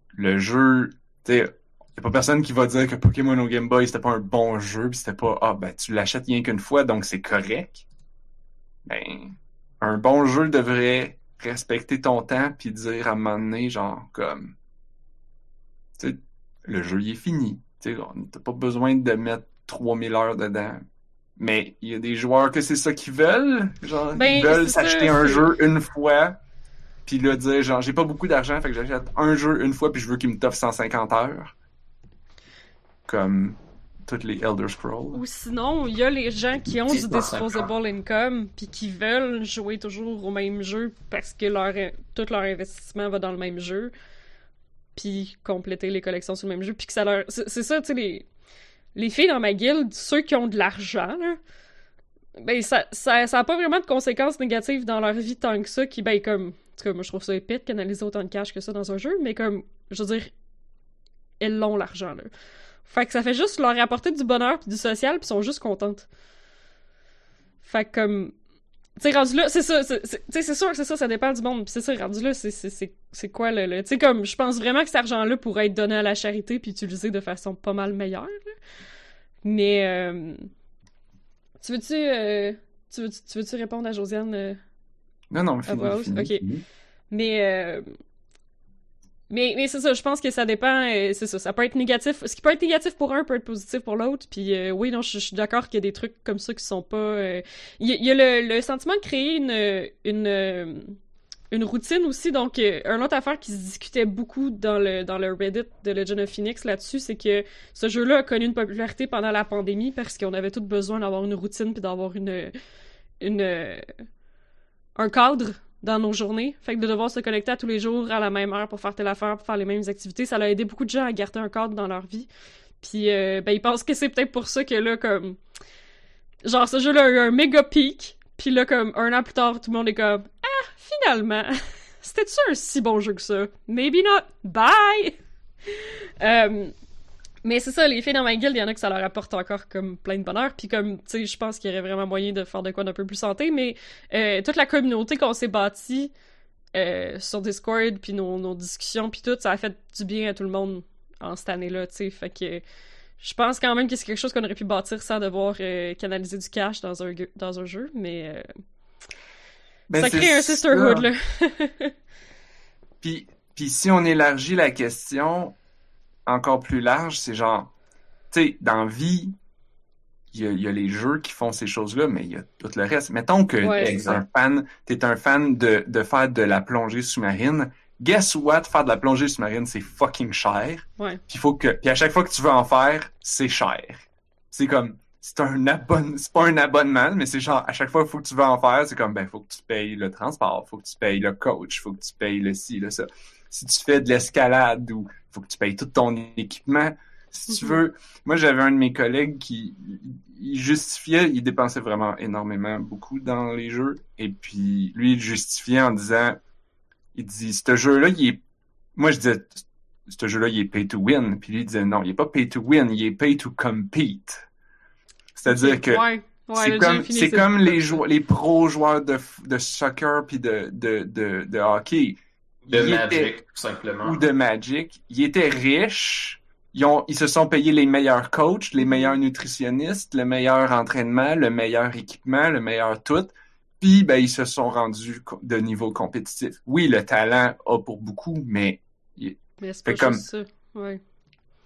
le jeu, tu sais, y a pas personne qui va dire que Pokémon au Game Boy c'était pas un bon jeu, puis c'était pas ah ben tu l'achètes rien qu'une fois donc c'est correct. Ben un bon jeu devrait respecter ton temps puis dire à un moment donné genre comme tu le jeu il est fini. Tu t'as pas besoin de mettre 3000 heures dedans. Mais il y a des joueurs que c'est ça qu'ils veulent, genre Ben, ils veulent c'est ça, s'acheter un jeu une fois puis là dire genre j'ai pas beaucoup d'argent fait que j'achète un jeu une fois puis je veux qu'il me t'offre 150 heures comme toutes les Elder Scrolls Ou sinon, il y a les gens qui ont du 10%. disposable income puis qui veulent jouer toujours au même jeu parce que leur tout leur investissement va dans le même jeu puis compléter les collections sur le même jeu puis que ça leur c'est ça tu sais les les filles dans ma guilde ceux qui ont de l'argent là ben ça ça ça a pas vraiment de conséquences négatives dans leur vie tant que ça qui ben comme en tout moi je trouve ça épais de canaliser autant de cash que ça dans un jeu mais comme je veux dire elles l'ont l'argent là fait que ça fait juste leur apporter du bonheur puis du social puis sont juste contentes. Fait que comme sais rendu là, c'est ça, c'est sûr que c'est ça, ça dépend du monde. Puis c'est ça rendu là, c'est quoi le, le- tu sais comme je pense vraiment que cet argent là pourrait être donné à la charité puis utilisé de façon pas mal meilleure. là. Mais euh, tu veux-tu euh, tu veux tu veux-tu répondre à Josiane euh, non non bah, fini, ok. mais euh, mais, mais c'est ça, je pense que ça dépend, euh, c'est ça, ça peut être négatif. Ce qui peut être négatif pour un peut être positif pour l'autre. Puis euh, oui, non, je, suis d'accord qu'il y a des trucs comme ça qui sont pas. euh, Il y, a- le, le sentiment de créer une une une routine aussi. Donc, euh, une autre affaire qui se discutait beaucoup dans le dans le Reddit de Legend of Phoenix là-dessus, c'est que ce jeu-là a connu une popularité pendant la pandémie parce qu'on avait tous besoin d'avoir une routine puis d'avoir une une un cadre dans nos journées. Fait que de devoir se connecter à tous les jours à la même heure pour faire telle affaire, pour faire les mêmes activités, ça a aidé beaucoup de gens à garder un cadre dans leur vie. Puis, euh, ben, ils pensent que c'est peut-être pour ça que là, comme. Genre, ce jeu-là a eu un méga pic. Puis là, comme, un an plus tard, tout le monde est comme. Ah, finalement, c'était-tu un si bon jeu que ça? Maybe not. Bye! Euh, mais c'est ça, les filles dans ma guilde, il y en a que ça leur apporte encore comme plein de bonheur. Puis comme, tu sais, je pense qu'il y aurait vraiment moyen de faire de quoi d'un peu plus santé. Mais euh, toute la communauté qu'on s'est bâtie euh, sur Discord, puis nos, nos discussions, puis tout, ça a fait du bien à tout le monde en cette année-là, tu sais. Fait que je pense quand même que c'est quelque chose qu'on aurait pu bâtir sans devoir euh, canaliser du cash dans un, dans un jeu. Mais Ben, ça crée un ça. sisterhood, là. Puis, puis si on élargit la question encore plus large, c'est genre, tu sais, dans vie, il y, a, il y a les jeux qui font ces choses-là, mais il y a tout le reste. Mettons que Ouais, t'es c'est un fan, t'es un fan de, de faire de la plongée sous-marine. Guess what? Faire de la plongée sous-marine, c'est fucking cher. Ouais. Puis faut que, puis à chaque fois que tu veux en faire, c'est cher. C'est comme, c'est un abonnement, c'est pas un abonnement, mais c'est genre, à chaque fois qu'il faut que tu veux en faire, c'est comme, ben, faut que tu payes le transport, faut que tu payes le coach, faut que tu payes le ci, le ça. Si tu fais de l'escalade ou faut que tu payes tout ton équipement, si tu Mhm. veux. Moi, j'avais un de mes collègues qui, il justifiait, il dépensait vraiment énormément, beaucoup dans les jeux. Et puis, lui, il justifiait en disant, il dit, ce jeu-là, il est, moi, je disais, ce jeu-là, il est pay to win. Puis lui, il disait, non, il est pas pay to win, il est pay to compete. C'est-à-dire que, Ouais. Ouais, c'est comme, c'est comme les joueurs, les pros joueurs de, soccer puis de, de, de, de hockey. De Magic, tout simplement. ou de Magic. Ils étaient riches. Ils, ont, ils se sont payés les meilleurs coachs, les meilleurs nutritionnistes, le meilleur entraînement, le meilleur équipement, le meilleur tout. Puis, ben, ils se sont rendus de niveau compétitif. Oui, le talent a pour beaucoup, mais Mais c'est pas comme- juste ça. Ouais.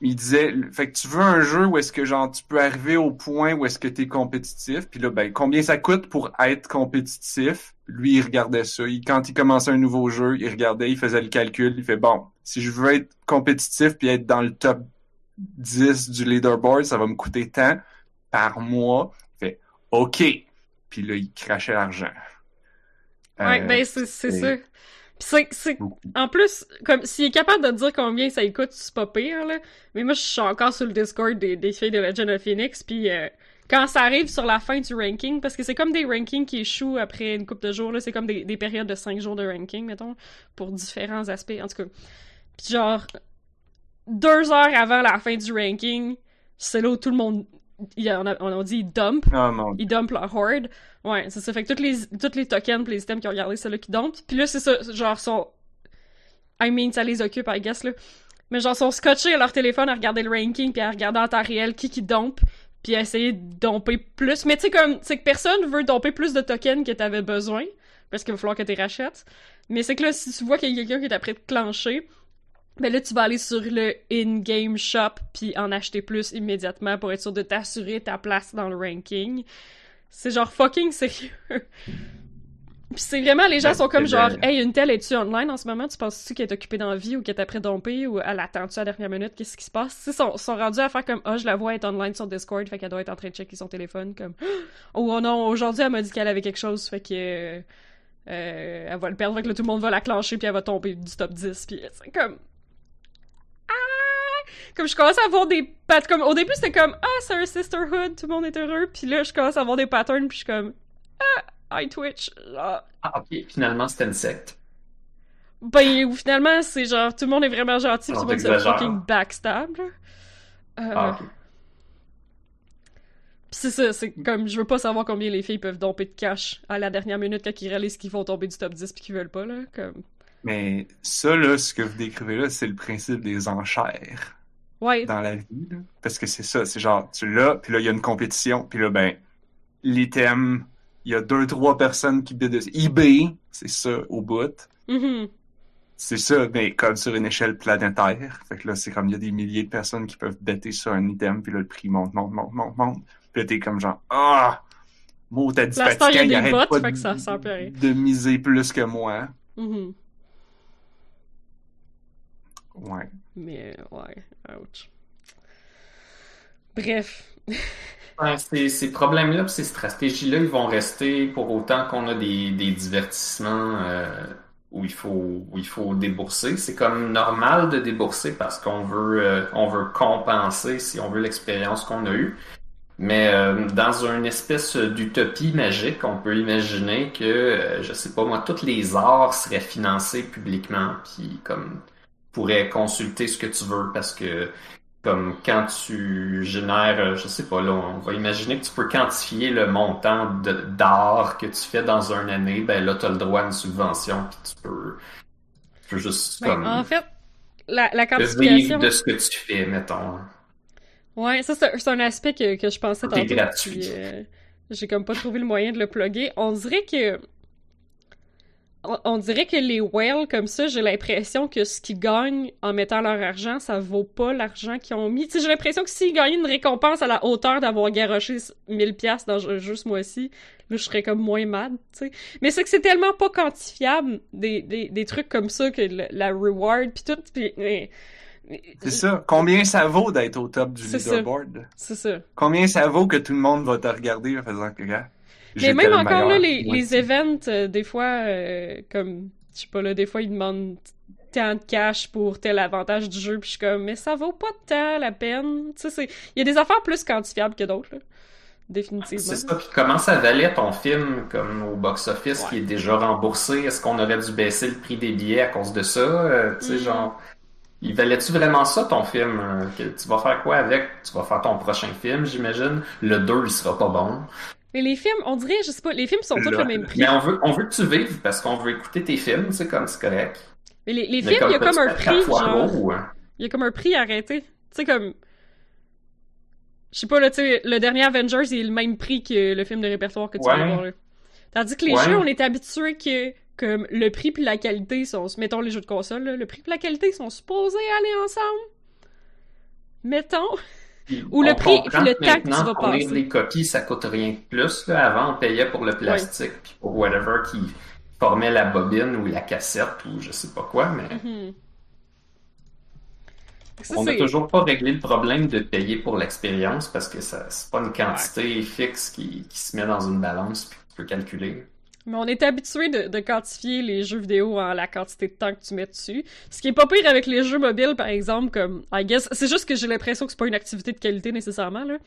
Il disait, fait que tu veux un jeu où est-ce que genre tu peux arriver au point où est-ce que tu es compétitif, puis là ben combien ça coûte pour être compétitif? Lui il regardait ça, il, quand il commençait un nouveau jeu, il regardait, il faisait le calcul, il fait bon, si je veux être compétitif puis être dans le top 10 du leaderboard, ça va me coûter tant par mois. Il fait OK. Puis là il crachait l'argent. Ouais, Euh, ben c'est c'est c'est- c'est-. En plus, comme s'il est capable de dire combien ça lui coûte, c'est pas pire, là. Mais moi, je suis encore sur le Discord des, des filles de Legend of Phoenix, puis euh, quand ça arrive sur la fin du ranking, parce que c'est comme des rankings qui échouent après une couple de jours, là, c'est comme des, des périodes de 5 jours de ranking, mettons, pour différents aspects, en tout cas. Puis genre, deux heures avant la fin du ranking, c'est là où tout le monde. Il- on, a, on a dit dump. Oh mon Ils dumpent leur horde. Ouais, c'est ça. Fait que toutes les, toutes les tokens pis les items qui ont regardé, c'est là qui dumpent. Puis là, c'est ça, genre, sont... I mean, ça les occupe, I guess, là. Mais genre, sont scotchés à leur téléphone à regarder le ranking puis à regarder en temps réel qui qui dump puis à essayer de domper plus. Mais tu sais, comme, c'est que personne veut domper plus de tokens que t'avais besoin parce qu'il va falloir que tu rachètes. Mais c'est que là, si tu vois qu'il y a quelqu'un qui est après de clencher, ben là, tu vas aller sur le in-game shop puis en acheter plus immédiatement pour être sûr de t'assurer ta place dans le ranking. C'est genre fucking sérieux. Puis c'est vraiment, les gens Ben, sont comme c'est genre, de- hey, une telle est-tu online en ce moment? Tu penses-tu qu'elle est occupée dans la vie ou qu'elle est après dompée ou elle attend-tu à la dernière minute? Qu'est-ce qui se passe? Ils sont, sont rendus à faire comme, ah, je la vois être online sur Discord, fait qu'elle doit être en train de checker son téléphone, comme, oh non, aujourd'hui elle m'a dit qu'elle avait quelque chose, fait que, euh, euh, elle va le perdre, fait que là tout le monde va la clencher puis elle va tomber du top 10, puis c'est comme, ah! Comme je commence à avoir des pat comme, au début c'était comme, ah, c'est un sisterhood, tout le monde est heureux, puis là je commence à avoir des patterns puis je suis comme, ah, I twitch, genre, Ah, ok, finalement, c'était une secte. ben, ou finalement, c'est genre, tout le monde est vraiment gentil, tout le monde se fucking backstab, là. Euh, Ah, c'est ça, c'est comme, je veux pas savoir combien les filles peuvent domper de cash à la dernière minute quand ils réalisent qu'ils vont tomber du top 10 pis qu'ils veulent pas, là, comme... Mais ça, là, ce que vous décrivez là, c'est le principe des enchères Ouais, dans la vie. là. Parce que c'est ça, c'est genre, tu l'as, puis là, il y a une compétition, puis là, ben, l'item, il y a deux, trois personnes qui bident dessus. eBay, c'est ça, au bout. mhm. C'est ça, mais comme sur une échelle planétaire. Fait que là, c'est comme, il y a des milliers de personnes qui peuvent bêter sur un item, puis là, le prix monte, monte, monte, monte, monte. Puis là, t'es comme genre, ah! Mot, dit il arrête bots, pas de- ça de miser plus que moi. Mhm. Ouais. Mais, ouais, ouch. Bref. Ouais, ces, ces problèmes-là, ces stratégies-là, ils vont rester pour autant qu'on a des, des divertissements euh, où il faut où il faut débourser. C'est comme normal de débourser parce qu'on veut euh, on veut compenser si on veut l'expérience qu'on a eue. Mais euh, dans une espèce d'utopie magique, on peut imaginer que euh, je sais pas moi, tous les arts seraient financés publiquement, puis comme pourrais consulter ce que tu veux parce que comme quand tu génères, euh, je sais pas, là, on va imaginer que tu peux quantifier le montant d'art que tu fais dans une année, ben là, tu as le droit à une subvention, puis tu peux, tu peux juste Ben, comme en fait, la, la quantification... de ce que tu fais, mettons. Ouais, ça c'est un aspect que, que je pensais tantôt. gratuit. euh, J'ai comme pas trouvé le moyen de le plugger. On dirait que on, on dirait que les whales comme ça, j'ai l'impression que ce qu'ils gagnent en mettant leur argent, ça vaut pas l'argent qu'ils ont mis. J'ai l'impression que s'ils gagnaient une récompense à la hauteur d'avoir garoché 1000 pièces dans un jeu ce mois-ci, là je serais comme moins mad, tu sais. Mais c'est que c'est tellement pas quantifiable des, des, des trucs comme ça que le- la reward puis tout mais- mais- C'est ça. Combien ça vaut d'être au top du leaderboard? C'est ça. Combien ça vaut que tout le monde va te regarder en faisant que, gars, Mais même encore là, les, les events, euh, des fois, euh, comme, je sais pas là, des fois ils demandent tant de cash pour tel avantage du jeu, puis je suis comme, mais ça vaut pas tant la peine. Tu sais, c'est- il y a des affaires plus quantifiables que d'autres, là. Définitivement. C'est ça, puis comment ça valait ton film comme au box-office qui est déjà remboursé? Est-ce qu'on aurait dû baisser le prix des billets à cause de ça? Euh, tu sais, Mm. genre, il valait-tu vraiment ça ton film? Euh, que tu vas faire quoi avec? Tu vas faire ton prochain film, j'imagine. Le 2, il sera pas bon. Mais les films, on dirait, je sais pas, les films sont tous le même prix. Mais on veut, on veut que tu vives parce qu'on veut écouter tes films, c'est comme c'est correct. Mais les, les Mais films, il y a comme un prix, genre, gros, hein? il y a comme un prix arrêté. Tu sais, comme, je sais pas, là, tu sais, le dernier Avengers, il est le même prix que le film de répertoire que tu Ouais. vas avoir, là. Tandis que les Ouais. jeux, on est habitué que, comme, le prix puis la qualité sont, mettons les jeux de console, là, le prix puis la qualité sont supposés aller ensemble. Mettons. Ou le prix, puis le temps que tu maintenant, vas fournir passer. des copies, ça coûte rien de plus. Là. Avant, on payait pour le plastique, puis pour whatever qui formait la bobine ou la cassette ou je sais pas quoi, mais Mhm. Ça, on n'a toujours pas réglé le problème de payer pour l'expérience parce que ça c'est pas une quantité fixe qui, qui se met dans une balance puis tu peux calculer. Mais on est habitué de, de quantifier les jeux vidéo en la quantité de temps que tu mets dessus. Ce qui est pas pire avec les jeux mobiles, par exemple, comme, I guess, c'est juste que j'ai l'impression que c'est pas une activité de qualité nécessairement, là.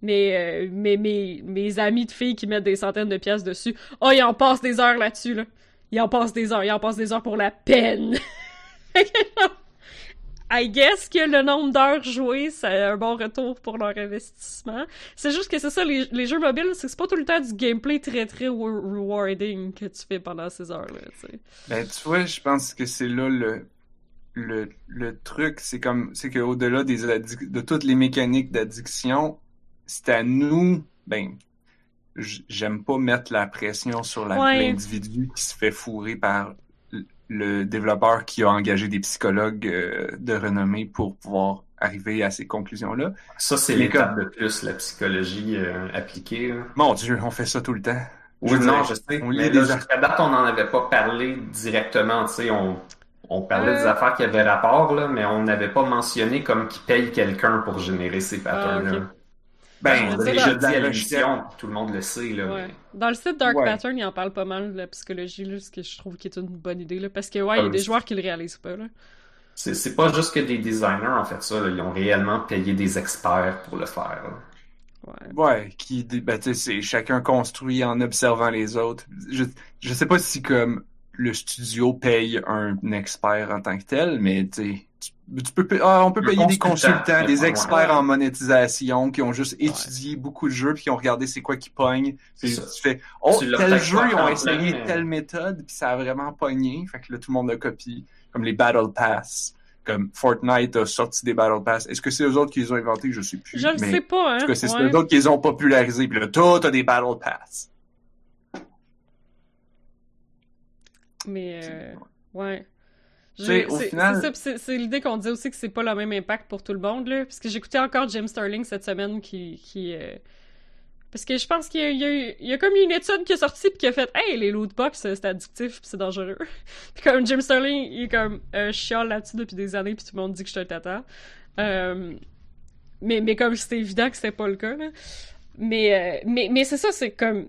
Mais, euh, mais mes, mes amis de filles qui mettent des centaines de pièces dessus, oh, ils en passent des heures là-dessus, là. Ils en passent des heures, ils en passent des heures pour la peine. I guess que le nombre d'heures jouées, c'est un bon retour pour leur investissement. C'est juste que c'est ça, les, les jeux mobiles, c'est pas tout le temps du gameplay très très re- rewarding que tu fais pendant ces heures-là. Ben, tu vois, je pense que c'est là le, le, le truc, c'est comme, c'est qu'au-delà des de toutes les mécaniques d'addiction, c'est à nous, ben, j'aime pas mettre la pression sur Ouais. l'individu qui se fait fourrer par le développeur qui a engagé des psychologues euh, de renommée pour pouvoir arriver à ces conclusions-là. Ça, c'est l'étape de plus, la psychologie euh, appliquée. là. Mon Dieu, on fait ça tout le temps. Oui, Je non, dire, je sais. on mais là, jusqu'à date, on n'en avait pas parlé directement. Tu sais, on, on parlait des Euh. affaires qui avaient rapport, là, mais on n'avait pas mentionné comme qui paye quelqu'un pour générer ces patterns-là. Ah. Ben, on tu sais, l'a déjà dit à l'émission, tout le monde le sait. Là, Ouais. mais- Dans le site Dark Ouais. Pattern, il en parle pas mal de la psychologie, là, ce que je trouve qui est une bonne idée, là, parce que, ouais, il y a Ah, des joueurs qui le réalisent pas, là. C'est c'est pas juste que des designers ont fait ça. là. Ils ont réellement payé des experts pour le faire. là. Ouais. Ouais, qui, ben, tu sais, c'est chacun construit en observant les autres. Je, je sais pas si comme le studio paye un expert en tant que tel, mais tu sais, tu, peux, ah, on peut Le payer des consultant, consultants, des experts en monétisation qui ont juste étudié beaucoup de jeux puis qui ont regardé c'est quoi qui pogne. C'est Puis tu fais, oh, Tu tel jeu, ils ont essayé mais- telle méthode puis ça a vraiment pogné. Fait que là, tout le monde le copie. Comme les Battle Pass. Comme Fortnite a sorti des Battle Pass. Est-ce que c'est eux autres qui les ont inventés? Je sais plus. Je mais... sais pas, hein. Tout cas, c'est ouais. eux autres qui les ont popularisés. Puis là, toi, t'as des Battle Pass. Mais, euh, ouais. Tu sais, J'ai- au C'est final- l'idée qu'on disait aussi que c'est pas le même impact pour tout le monde, là. Parce que j'écoutais encore Jim Sterling cette semaine qui. qui euh, Parce que je pense qu'il y, a- y, y comme une étude qui est sortie puis qui a fait Hey, les loot box, euh, c'est addictif puis c'est dangereux. puis comme Jim Sterling, il est comme euh, chiale là-dessus depuis des années puis tout le monde dit que je suis un tata. Euh, mais, mais comme c'était évident que c'était pas le cas, là. Mais, euh, mais, mais c'est ça, c'est comme.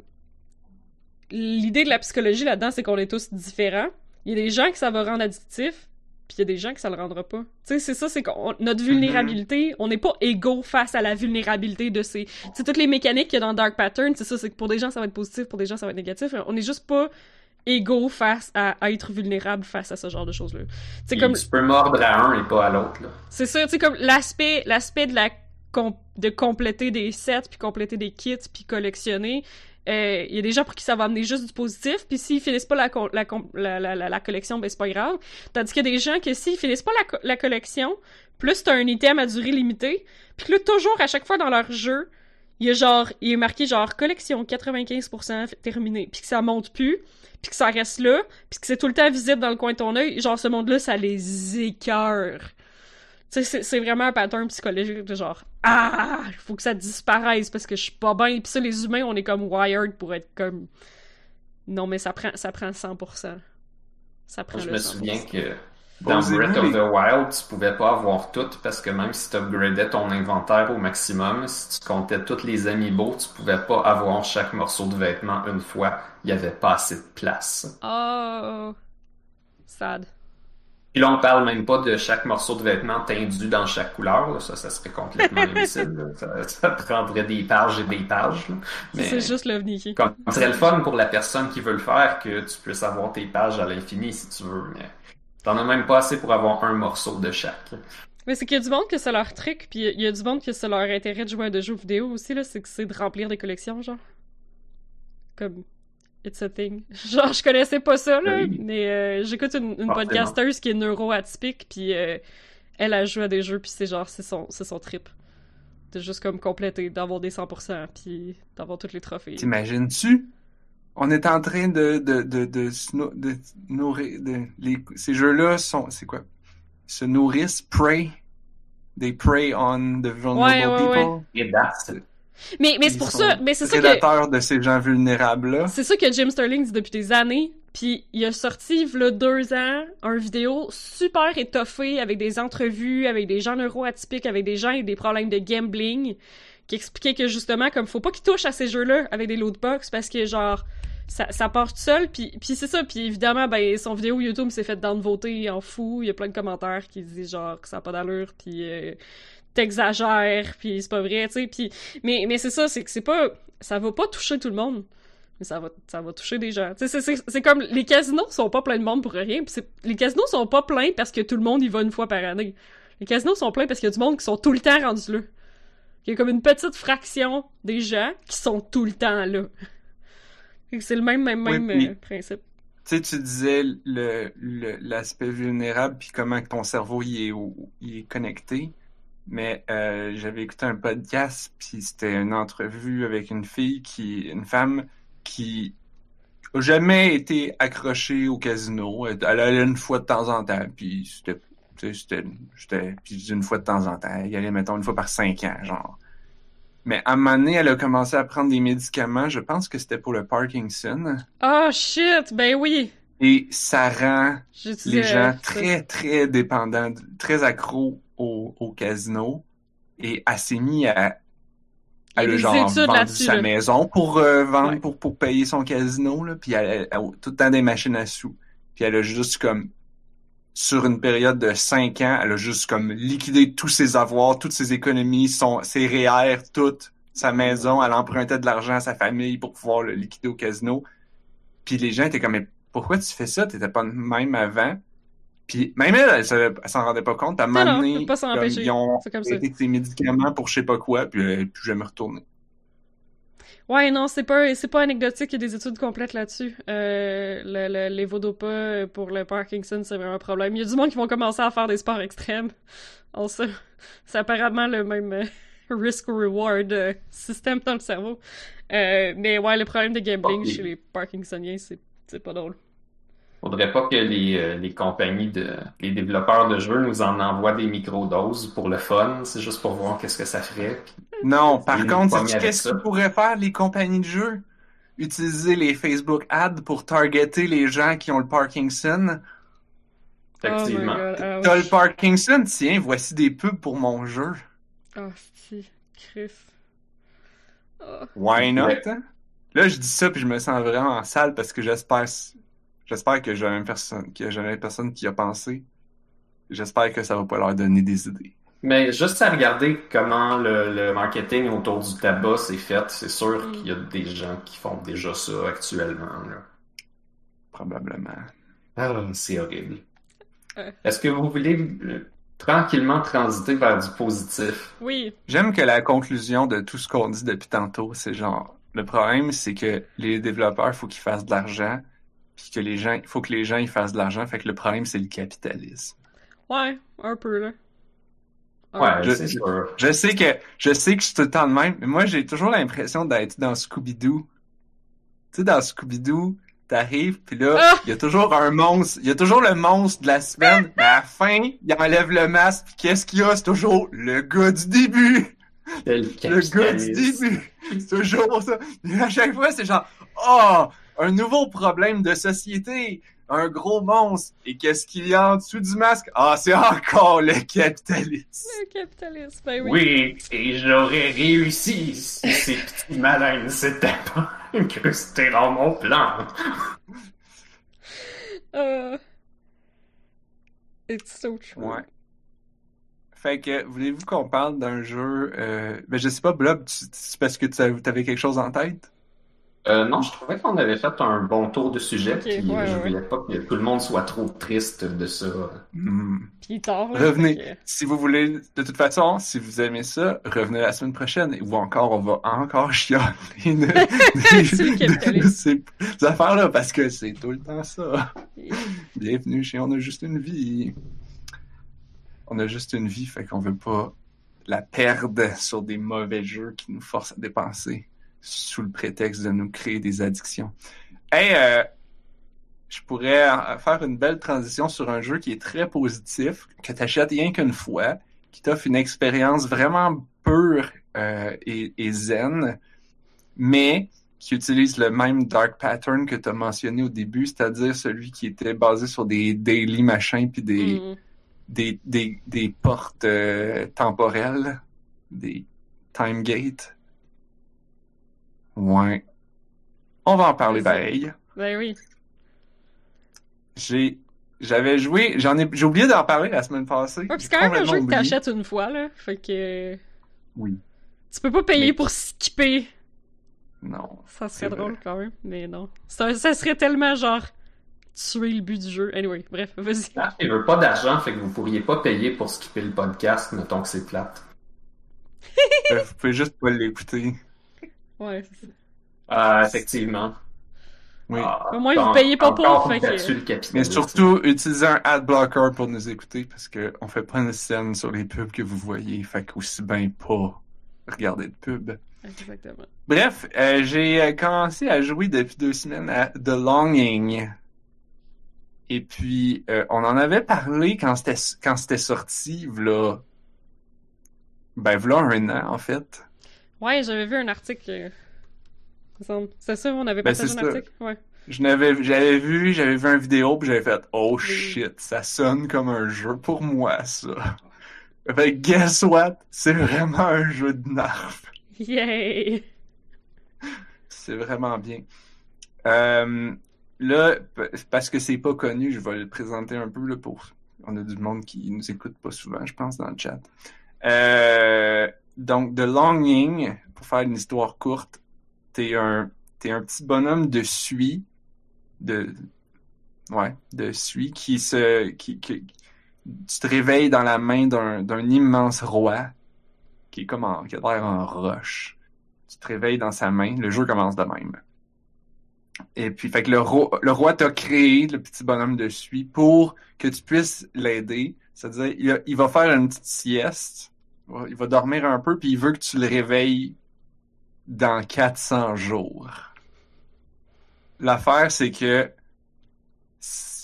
L'idée de la psychologie là-dedans, c'est qu'on est tous différents. Il y a des gens que ça va rendre addictif, puis il y a des gens que ça le rendra pas. Tu sais, c'est ça, c'est notre vulnérabilité, on n'est pas égaux face à la vulnérabilité de ces. Tu sais, toutes les mécaniques qu'il y a dans Dark Pattern, c'est ça, c'est que pour des gens ça va être positif, pour des gens ça va être négatif. On est juste pas égaux face à, à être vulnérable face à ce genre de choses-là. C'est Puis comme Tu peux mordre à un et pas à l'autre. là. c'est ça, tu sais, comme l'aspect, l'aspect de la com- de compléter des sets, puis compléter des kits, puis collectionner. Euh, Il y a des gens pour qui ça va amener juste du positif, puis s'ils finissent pas la, collection, ben c'est pas grave. Tandis qu'il y a des gens que s'ils finissent pas la, co- la collection, plus t'as un item à durée limitée, puis que là, toujours, à chaque fois dans leur jeu, il y a genre, il est marqué genre collection 95% terminé, puis que ça monte plus, puis que ça reste là, puis que c'est tout le temps visible dans le coin de ton œil, genre ce monde-là, ça les écœure. C'est- vraiment un pattern psychologique de genre ah, il faut que ça disparaisse parce que je suis pas bien. Puis ça, les humains, on est comme wired pour être comme non, mais ça prend ça prend 100%. Ça prend Je le me 100%. souviens que dans Breath of the Wild, tu pouvais pas avoir tout parce que même si tu upgradais ton inventaire au maximum, si tu comptais tous les amiibo, tu pouvais pas avoir chaque morceau de vêtement une fois. Il y avait pas assez de place. Oh, sad. Puis là, on parle même pas de chaque morceau de vêtement tendu dans chaque couleur. là. Ça, ça serait complètement impossible. Ça, ça prendrait des pages et des pages. C'est juste le Nicky. comme, ce serait le fun pour la personne qui veut le faire que tu puisses avoir tes pages à l'infini si tu veux. Mais t'en as même pas assez pour avoir un morceau de chaque. Mais c'est qu'il y a du monde que c'est leur truc, puis il y a du monde que c'est leur intérêt de jouer à des jeux vidéo aussi, là, c'est que c'est de remplir des collections, genre. Comme, it's a thing. Genre, je connaissais pas ça, là, Oui. mais euh, j'écoute une, une podcasteuse qui est neuroatypique, puis euh, elle a joué à des jeux, puis c'est genre, c'est son, c'est son trip. De juste comme compléter, d'avoir des 100%, puis d'avoir tous les trophées. T'imagines-tu? On est en train de, de, de, de, de nourrir, de, les, ces jeux-là sont, c'est quoi? Se nourrissent, prey. They prey on the vulnerable Ouais, ouais, people? Et that's it. Mais, mais c'est pour ça, mais c'est ça que... De ces gens vulnérables-là. C'est ça que Jim Sterling dit depuis des années. Puis il a sorti, il deux ans, un vidéo super étoffé avec des entrevues, avec des gens neuroatypiques, avec des gens avec des problèmes de gambling, qui expliquait que justement, comme faut pas qu'ils touchent à ces jeux-là avec des lootbox parce que genre ça, ça part tout seul. Puis, puis c'est ça. Puis évidemment, ben son vidéo YouTube s'est fait downvoter en fou. Il y a plein de commentaires qui disent genre que ça a pas d'allure. Puis euh, t'exagères. Puis c'est pas vrai, tu sais. Puis mais mais c'est ça, c'est que c'est pas ça va pas toucher tout le monde mais ça va, ça va toucher des gens. C'est- c'est c'est comme les casinos sont pas pleins de monde pour rien. Les casinos sont pas pleins parce que tout le monde y va une fois par année. Les casinos sont pleins parce qu'il y a du monde qui sont tout le temps rendus là. Il y a comme une petite fraction des gens qui sont tout le temps là. C'est le même, même, Oui, même euh, principe. Tu sais, tu disais le, le- l'aspect vulnérable puis comment ton cerveau il est, il est connecté. Mais euh, j'avais écouté un podcast puis c'était une entrevue avec une fille qui, une femme qui a jamais été accrochée au casino. Elle elle allait une fois de temps en temps puis c'était, tu sais, c'était, puis une fois de temps en temps. Elle y allait mettons une fois par cinq ans, genre. Mais à un moment donné, elle a commencé à prendre des médicaments. Je pense que c'était pour le Parkinson. Oh shit! Ben oui! Et ça rend les gens très, très dépendants, très accros au, au casino. Et elle s'est mise à, des genre là-dessus, sa là. maison pour euh, vendre, Ouais. pour, pour payer son casino, là. Puis elle, elle- elle a tout le temps des machines à sous. Puis elle a juste comme, sur une période de cinq ans, elle a juste comme liquidé tous ses avoirs, toutes ses économies, son, ses REER, toute sa maison. Elle empruntait de l'argent à sa famille pour pouvoir le liquider au casino. Puis les gens étaient comme, mais pourquoi tu fais ça? T'étais pas même avant. Puis même elle, elle, elle s'en rendait pas compte. À un moment donné, pas comme, ils ont arrêté ses médicaments pour je sais pas quoi, puis elle est plus jamais retournée. Ouais, non, c'est pas, c'est pas anecdotique, il y a des études complètes là-dessus. Euh, le, le, les Vodopa pour le Parkinson, c'est vraiment un problème. Il y a du monde qui vont commencer à faire des sports extrêmes. C'est apparemment le même euh, risk-reward euh, système dans le cerveau. Euh, mais ouais, le problème de gambling Ok. chez les Parkinsoniens, c'est, c'est pas drôle. Faudrait pas que les, euh, les compagnies de, les développeurs de jeux nous en envoient des microdoses pour le fun. C'est juste pour voir qu'est-ce que ça ferait. Non, par contre, qu'est-ce qu'ils pourraient faire les compagnies de jeux? Utiliser les Facebook ads pour targeter les gens qui ont le Parkinson? Effectivement. Oh ouch. T'as le Parkinson? Tiens, voici des pubs pour mon jeu. Ah, si, Chris. Ah. Why not? Ouais. hein? Là, je dis ça puis je me sens vraiment sale parce que j'espère, j'espère que j'ai la même personne, que j'ai la même personne qui a pensé. J'espère que ça va pas leur donner des idées. Mais juste à regarder comment le, le marketing autour du tabac s'est fait, c'est sûr Mm. qu'il y a des gens qui font déjà ça actuellement. là. Probablement. Ah, c'est horrible. Est-ce que vous voulez euh, tranquillement transiter vers du positif? Oui, J'aime que la conclusion de tout ce qu'on dit depuis tantôt, c'est genre, le problème, c'est que les développeurs, faut qu'ils fassent de l'argent, que les gens, il faut que les gens ils fassent de l'argent, fait que le problème, c'est le capitalisme. ouais, un peu, là. Ouais, je- c'est je- sûr. Je sais que, je sais que je suis tout le temps le même, mais moi, j'ai toujours l'impression d'être dans Scooby-Doo. Tu sais, dans Scooby-Doo, t'arrives, puis là, Ah! il y a toujours un monstre, il y a toujours le monstre de la semaine, mais à la fin, il enlève le masque, puis qu'est-ce qu'il y a? C'est toujours le gars du début! Le Le gars du début! C'est toujours ça. Et à chaque fois, c'est genre, oh, un nouveau problème de société, un gros monstre. Et qu'est-ce qu'il y a en dessous du masque? Ah, c'est encore le capitalisme. Le capitalisme, ben oui. Oui, et j'aurais réussi si ces petits malins ne s'étaient pas incrustés dans mon plan. Euh... It's so true. Ouais. Fait que, voulez-vous qu'on parle d'un jeu, euh, ben, je sais pas, Blob, tu- c'est parce que tu avais quelque chose en tête? Euh, non, je trouvais qu'on avait fait un bon tour de sujet, puis ouais, je ouais. voulais pas que tout le monde soit trop triste de ça. Hmm. Puis tard, là. Revenez. Si vous voulez, de toute façon, si vous aimez ça, revenez la semaine prochaine. Ou encore, on va encore chialer de, de- de- ces, ces affaires-là, parce que c'est tout le temps ça. Bienvenue chez On a juste une vie. On a juste une vie, fait qu'on veut pas la perdre sur des mauvais jeux qui nous forcent à dépenser sous le prétexte de nous créer des addictions. Hey, euh, je pourrais faire une belle transition sur un jeu qui est très positif, que tu achètes rien qu'une fois, qui t'offre une expérience vraiment pure euh, et, et zen, mais qui utilise le même dark pattern que tu as mentionné au début, c'est-à-dire celui qui était basé sur des daily machins puis des, Mm. des, des, des portes euh, temporelles, des time gates. Ouais. On va en parler pareil. Ben oui. J'ai, j'avais joué, j'en ai, j'ai oublié d'en parler la semaine passée. Ouais, c'est quand même un jeu que t'achètes une fois, là. Fait que. Oui. Tu peux pas payer Mais- pour skipper. Non. Ça serait vrai. drôle quand même, mais non. Ça, ça serait tellement genre tuer le but du jeu. Anyway, bref, vas-y. Ah, il veut pas d'argent, fait que vous pourriez pas payer pour skipper le podcast, mettons que c'est plate. Euh, Vous pouvez juste pas l'écouter. Ouais, c'est ça. Ah, effectivement. Oui. Ah, Au moins, vous payez pas pour, fait que- Mais surtout, utilisez un ad blocker pour nous écouter parce que on fait pas une scène sur les pubs que vous voyez. Fait qu'aussi bien pas regarder de pub. Exactement. Bref, euh, j'ai euh, commencé à jouer depuis deux semaines à The Longing. Et puis, euh, on en avait parlé quand c'était quand c'était sorti, v'là... Ben, v'là un an, en fait. Ouais, j'avais vu un article. euh. C'est ça, on avait Ben, partagé c'est un article? Ouais. J'avais vu, j'avais vu une vidéo, puis j'avais fait « Oh shit, ça sonne comme un jeu pour moi, ça. » Fait guess what? C'est vraiment un jeu de nerfs. Yay! C'est vraiment bien. Euh, là, parce que c'est pas connu, je vais le présenter un peu là, pour. On a du monde qui nous écoute pas souvent, je pense, dans le chat. Euh, donc, The Longing, pour faire une histoire courte, t'es un, t'es un petit bonhomme de suie, de, ouais, de suie qui se, qui, tu te réveilles dans la main d'un, immense roi qui est comme en, qui a l'air en roche tu te réveilles dans sa main. Le jeu commence de même. Et puis, fait que le roi, le roi t'a créé, le petit bonhomme de suie, pour que tu puisses l'aider. C'est-à-dire, il, il va faire une petite sieste. Il va- dormir un peu, puis il veut que tu le réveilles dans 400 jours. L'affaire, c'est que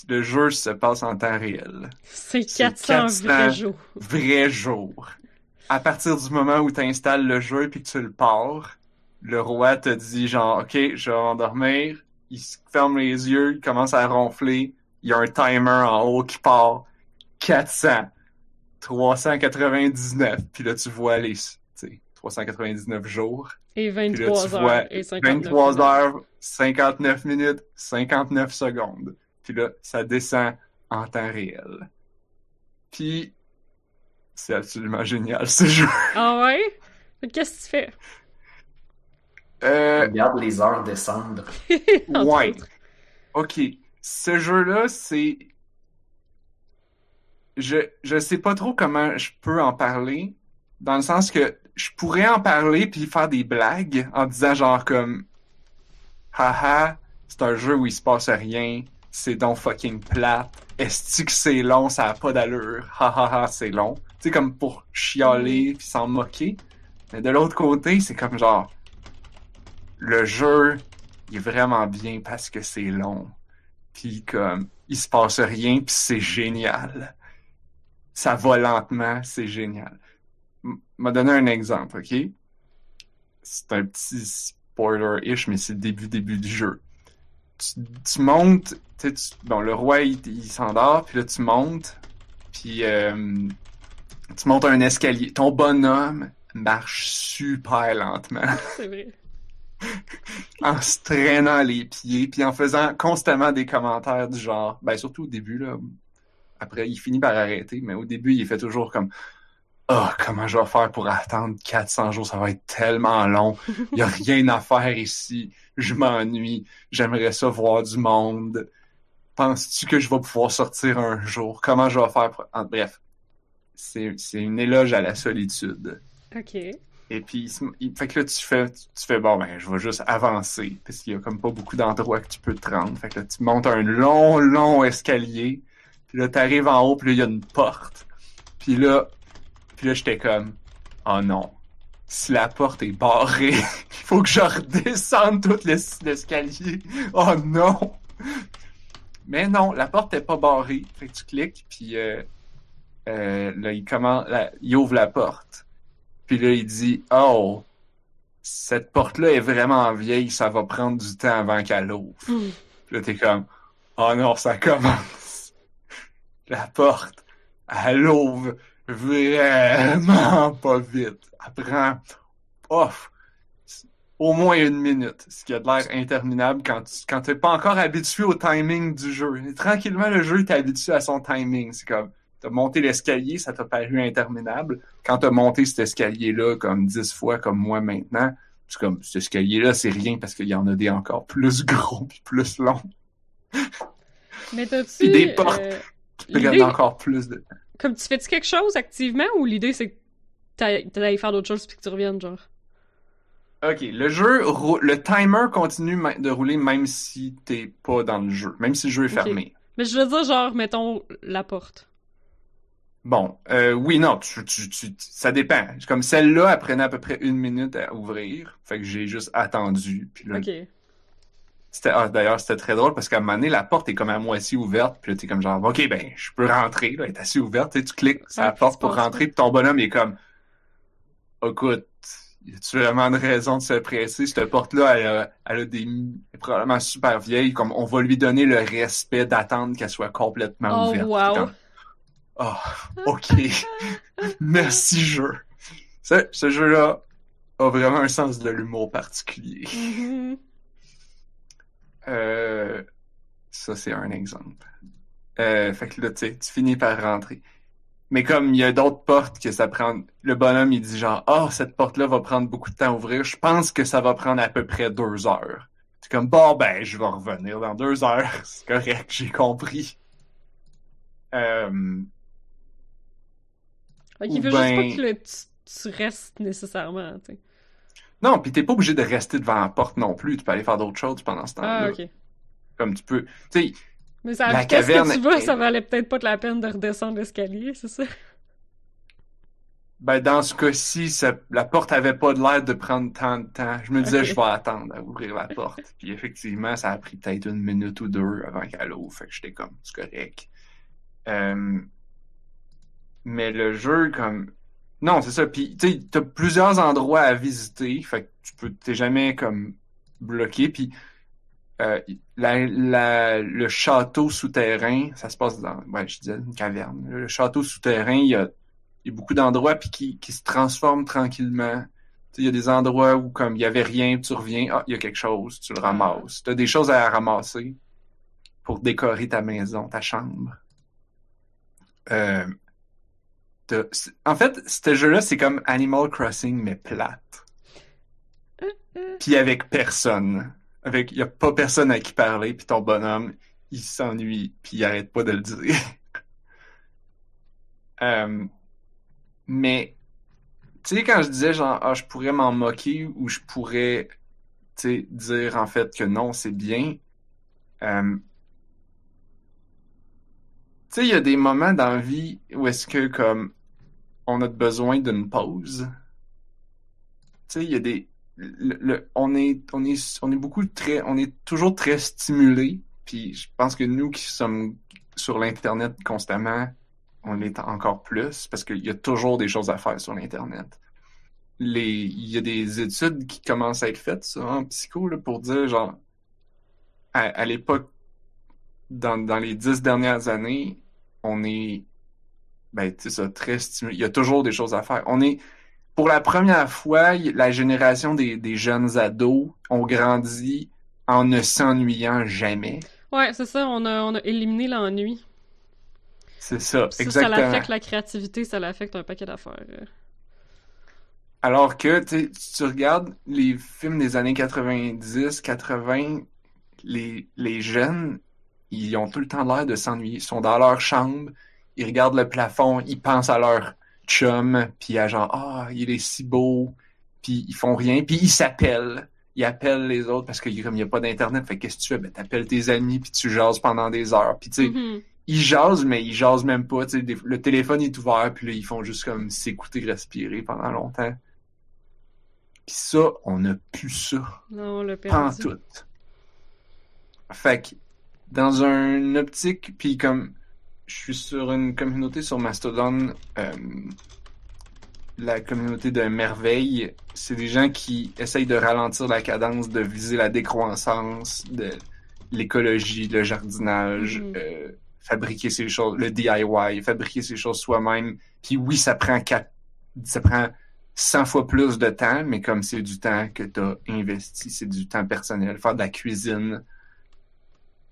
le jeu se passe en temps réel C'est C'est 400 vrais 400. jours. vrai jour. À partir du moment où tu installes le jeu puis que tu le pars, le roi te dit genre OK, je vais endormir, il ferme les yeux, il commence à ronfler, il y a un timer en haut qui part 400 399 puis là tu vois les tu sais 399 jours, Et puis là 23 tu heures et 59 23 minutes. heures, 59 minutes, 59 secondes. Puis là, ça descend en temps réel. Puis, c'est absolument génial ce jeu. Ah ouais? Qu'est-ce que tu fais? Euh, Regarde les heures descendre. Ouais. autres. Ok. Ce jeu-là, c'est. Je, je sais pas trop comment je peux en parler. Dans le sens que je pourrais en parler puis faire des blagues en disant genre comme. Haha, c'est un jeu où il se passe rien. C'est donc fucking plate. Est-ce que c'est long? Ça a pas d'allure. Hahaha, c'est long. Tu sais, comme pour chialer puis s'en moquer. Mais de l'autre côté, c'est comme genre. Le jeu, il est vraiment bien parce que c'est long. Puis comme, il se passe rien, puis c'est génial. Ça va lentement, c'est génial. M'a donné un exemple, ok? C'est un petit spoiler-ish, mais c'est le début, début du jeu. Tu, tu montes, tu bon, le roi, il, il s'endort, puis là, tu montes, puis euh, tu montes un escalier. Ton bonhomme marche super lentement C'est vrai. en se traînant les pieds, puis en faisant constamment des commentaires du genre, ben surtout au début, là. Après, il finit par arrêter, mais au début, il fait toujours comme Oh, comment je vais faire pour attendre 400 jours? Ça va être tellement long. Il n'y a rien à faire ici. Je m'ennuie. J'aimerais ça voir du monde. Penses-tu que je vais pouvoir sortir un jour? Comment je vais faire pour... Ah, bref, c'est une éloge à la solitude. Ok. Et puis, il- fait que là, tu fais, tu fais, bon, ben, je vais juste avancer, parce qu'il y a comme pas beaucoup d'endroits que tu peux te rendre. Fait que là, tu montes un long, long escalier, puis là, t'arrives en haut, puis là, il y a une porte. Puis là, puis là, j'étais comme, oh non, si la porte est barrée, il faut que je redescende tout l'es- l'escalier. Oh non! Mais non, la porte est pas barrée. Fait que tu cliques, puis euh, euh, là, il commence, là, il ouvre la porte. Puis là, il dit Oh, cette porte-là est vraiment vieille, ça va prendre du temps avant qu'elle ouvre. Hmm. Puis là, t'es comme Oh non, ça commence. La porte, elle ouvre vraiment pas vite. Elle prend off, au moins une minute, ce qui a de l'air interminable quand tu quand t'es pas encore habitué au timing du jeu. Et tranquillement, le jeu t'est habitué à son timing. C'est comme T'as monté l'escalier, ça t'a paru interminable. Quand t'as monté cet escalier-là comme dix fois comme moi maintenant, c'est comme cet escalier-là, c'est rien parce qu'il y en a des encore plus gros puis plus longs. Mais t'as-tu. Des portes. euh, Tu peux l'idée- garder encore plus de. Comme tu fais-tu quelque chose activement ou l'idée c'est que t'ailles faire d'autres choses puis que tu reviennes, genre? Ok, le jeu, le timer continue de rouler même si t'es pas dans le jeu, même si le jeu est fermé. Mais je veux dire, genre, mettons la porte. Bon, euh, oui, non, tu, tu, tu- ça dépend. Comme celle-là, elle prenait à peu près une minute à ouvrir, fait que j'ai juste attendu. Puis là. C'était, ah, d'ailleurs, c'était très drôle parce qu'à un moment donné, la porte est comme à moitié ouverte, puis là, t'es comme genre, ok, ben, je peux rentrer, là, elle est assez ouverte, tu cliques sur Ouais, la porte pour rentrer, puis ton bonhomme il est comme, écoute, y a-tu vraiment une raison de se presser? Cette porte-là, elle a, elle a des, elle est probablement super vieille, comme on va lui donner le respect d'attendre qu'elle soit complètement Oh, ouverte. wow. Comme, Oh, ok. Merci, jeu. Ce, ce jeu-là a vraiment un sens de l'humour particulier. Mhm. Euh, ça, c'est un exemple. Euh, fait que là, tu sais, tu finis par rentrer. Mais comme il y a d'autres portes que ça prend, le bonhomme, il dit genre, ah, cette porte-là va prendre beaucoup de temps à ouvrir. Je pense que ça va prendre à peu près deux heures. C'est comme, bon, ben, je vais revenir dans deux heures. C'est correct, j'ai compris. Euh, il veut ben- juste pas que le- tu, tu restes nécessairement, tu sais. Non, puis t'es pas obligé de rester devant la porte non plus. Tu peux aller faire d'autres choses pendant ce temps-là. Ah, ok. Comme tu peux, tu sais, Mais ça, La caverne que tu vas, ça valait peut-être pas de la peine de redescendre l'escalier, c'est ça? Ben, dans ce cas-ci, ça- la porte avait pas de l'air de prendre tant de temps. Je me disais, je vais attendre à ouvrir la porte. Puis effectivement, ça a pris peut-être une minute ou deux avant qu'elle ouvre. Fait que j'étais comme, c'est correct. Euh, Mais le jeu, comme... Non, c'est ça. Puis, tu sais, t'as plusieurs endroits à visiter. Fait que tu peux... T'es jamais, comme, bloqué. Puis, euh, la, la- le château souterrain, ça se passe dans... Ouais, je disais une caverne. Le château souterrain, il y a il y a beaucoup d'endroits puis qui, qui se transforment tranquillement. Tu sais, Il y a des endroits où comme il y avait rien, tu reviens, ah, il y a quelque chose, tu le ramasses. Tu as des choses à ramasser pour décorer ta maison, ta chambre. Euh, t'as- en fait, ce jeu-là, c'est comme Animal Crossing, mais plate. Puis avec personne. Avec, il y a pas personne à qui parler, puis ton bonhomme, il s'ennuie, puis il arrête pas de le dire. Euh, mais, tu sais, quand je disais genre, ah, je pourrais m'en moquer ou je pourrais, tu sais, dire en fait que non, c'est bien. euh, tu sais, il y a des moments dans la vie où est-ce que, comme, on a besoin d'une pause. Tu sais, il y a des. on est, on est, on est beaucoup très, on est toujours très stimulé. Puis je pense que nous qui sommes sur l'internet constamment, on l'est encore plus parce qu'il y a toujours des choses à faire sur l'internet. Les, il y a des études qui commencent à être faites ça, en psycho là, pour dire genre à, à l'époque dans, dans les dix dernières années, on est ben tu sais ça très stimulé. Il y a toujours des choses à faire. On est pour la première fois, la génération des, des jeunes ados ont grandi en ne s'ennuyant jamais. Ouais, c'est ça, on a, on a éliminé l'ennui. C'est ça, Ça, ça exactement. l'affecte la créativité, ça l'affecte un paquet d'affaires. Alors que, tu tu regardes les films des années 90, 80, les, les jeunes, ils ont tout le temps l'air de s'ennuyer. Ils sont dans leur chambre, ils regardent le plafond, ils pensent à leur chum, puis à genre, ah, il est si beau, puis ils font rien, puis ils s'appellent. Ils appellent les autres parce que comme il n'y a pas d'internet, fait qu'est-ce que tu fais? Ben, t'appelles tes amis, puis tu jases pendant des heures. Puis tu sais, Mhm. ils jasent, mais ils jasent même pas. le téléphone est ouvert, puis là, ils font juste comme s'écouter, respirer pendant longtemps. Puis ça, on n'a plus ça. Non, perdu. tout. Fait que, dans un optique, puis comme je suis sur une communauté sur Mastodon, euh, la communauté de merveille, c'est des gens qui essayent de ralentir la cadence, de viser la décroissance, de l'écologie, le jardinage, Mhm. euh, fabriquer ces choses, le DIY, fabriquer ces choses soi-même. Puis oui, ça prend quatre, ça prend 100 fois plus de temps, mais comme c'est du temps que tu as investi, c'est du temps personnel, faire de la cuisine.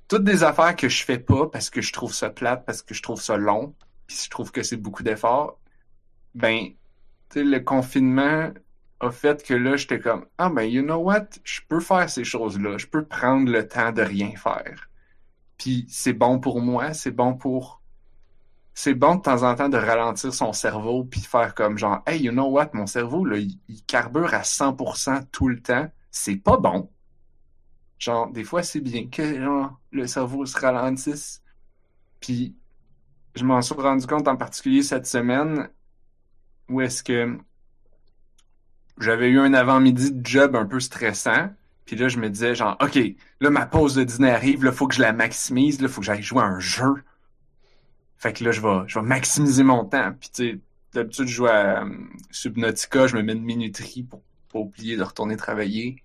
Toutes des affaires que je fais pas parce que je trouve ça plate, parce que je trouve ça long, puis je trouve que c'est beaucoup d'efforts. Ben, tu sais, le confinement a fait que là, j'étais comme, ah ben, you know what, je peux faire ces choses-là, je peux prendre le temps de rien faire. Puis c'est bon pour moi, c'est bon pour... C'est bon de temps en temps de ralentir son cerveau puis faire comme genre, hey, you know what, mon cerveau, là, il, il carbure à 100% tout le temps. C'est pas bon. Genre, des fois, c'est bien que genre, le cerveau se ralentisse. Puis, je m'en suis rendu compte en particulier cette semaine où est-ce que j'avais eu un avant-midi de job un peu stressant. Puis là, je me disais, genre, OK, là, ma pause de dîner arrive, là, faut que je la maximise, là, faut que j'aille jouer à un jeu. Fait que là, je vais, je vais maximiser mon temps. Puis, tu sais, d'habitude, je joue à euh, Subnautica, je me mets une minuterie pour pas oublier de retourner travailler.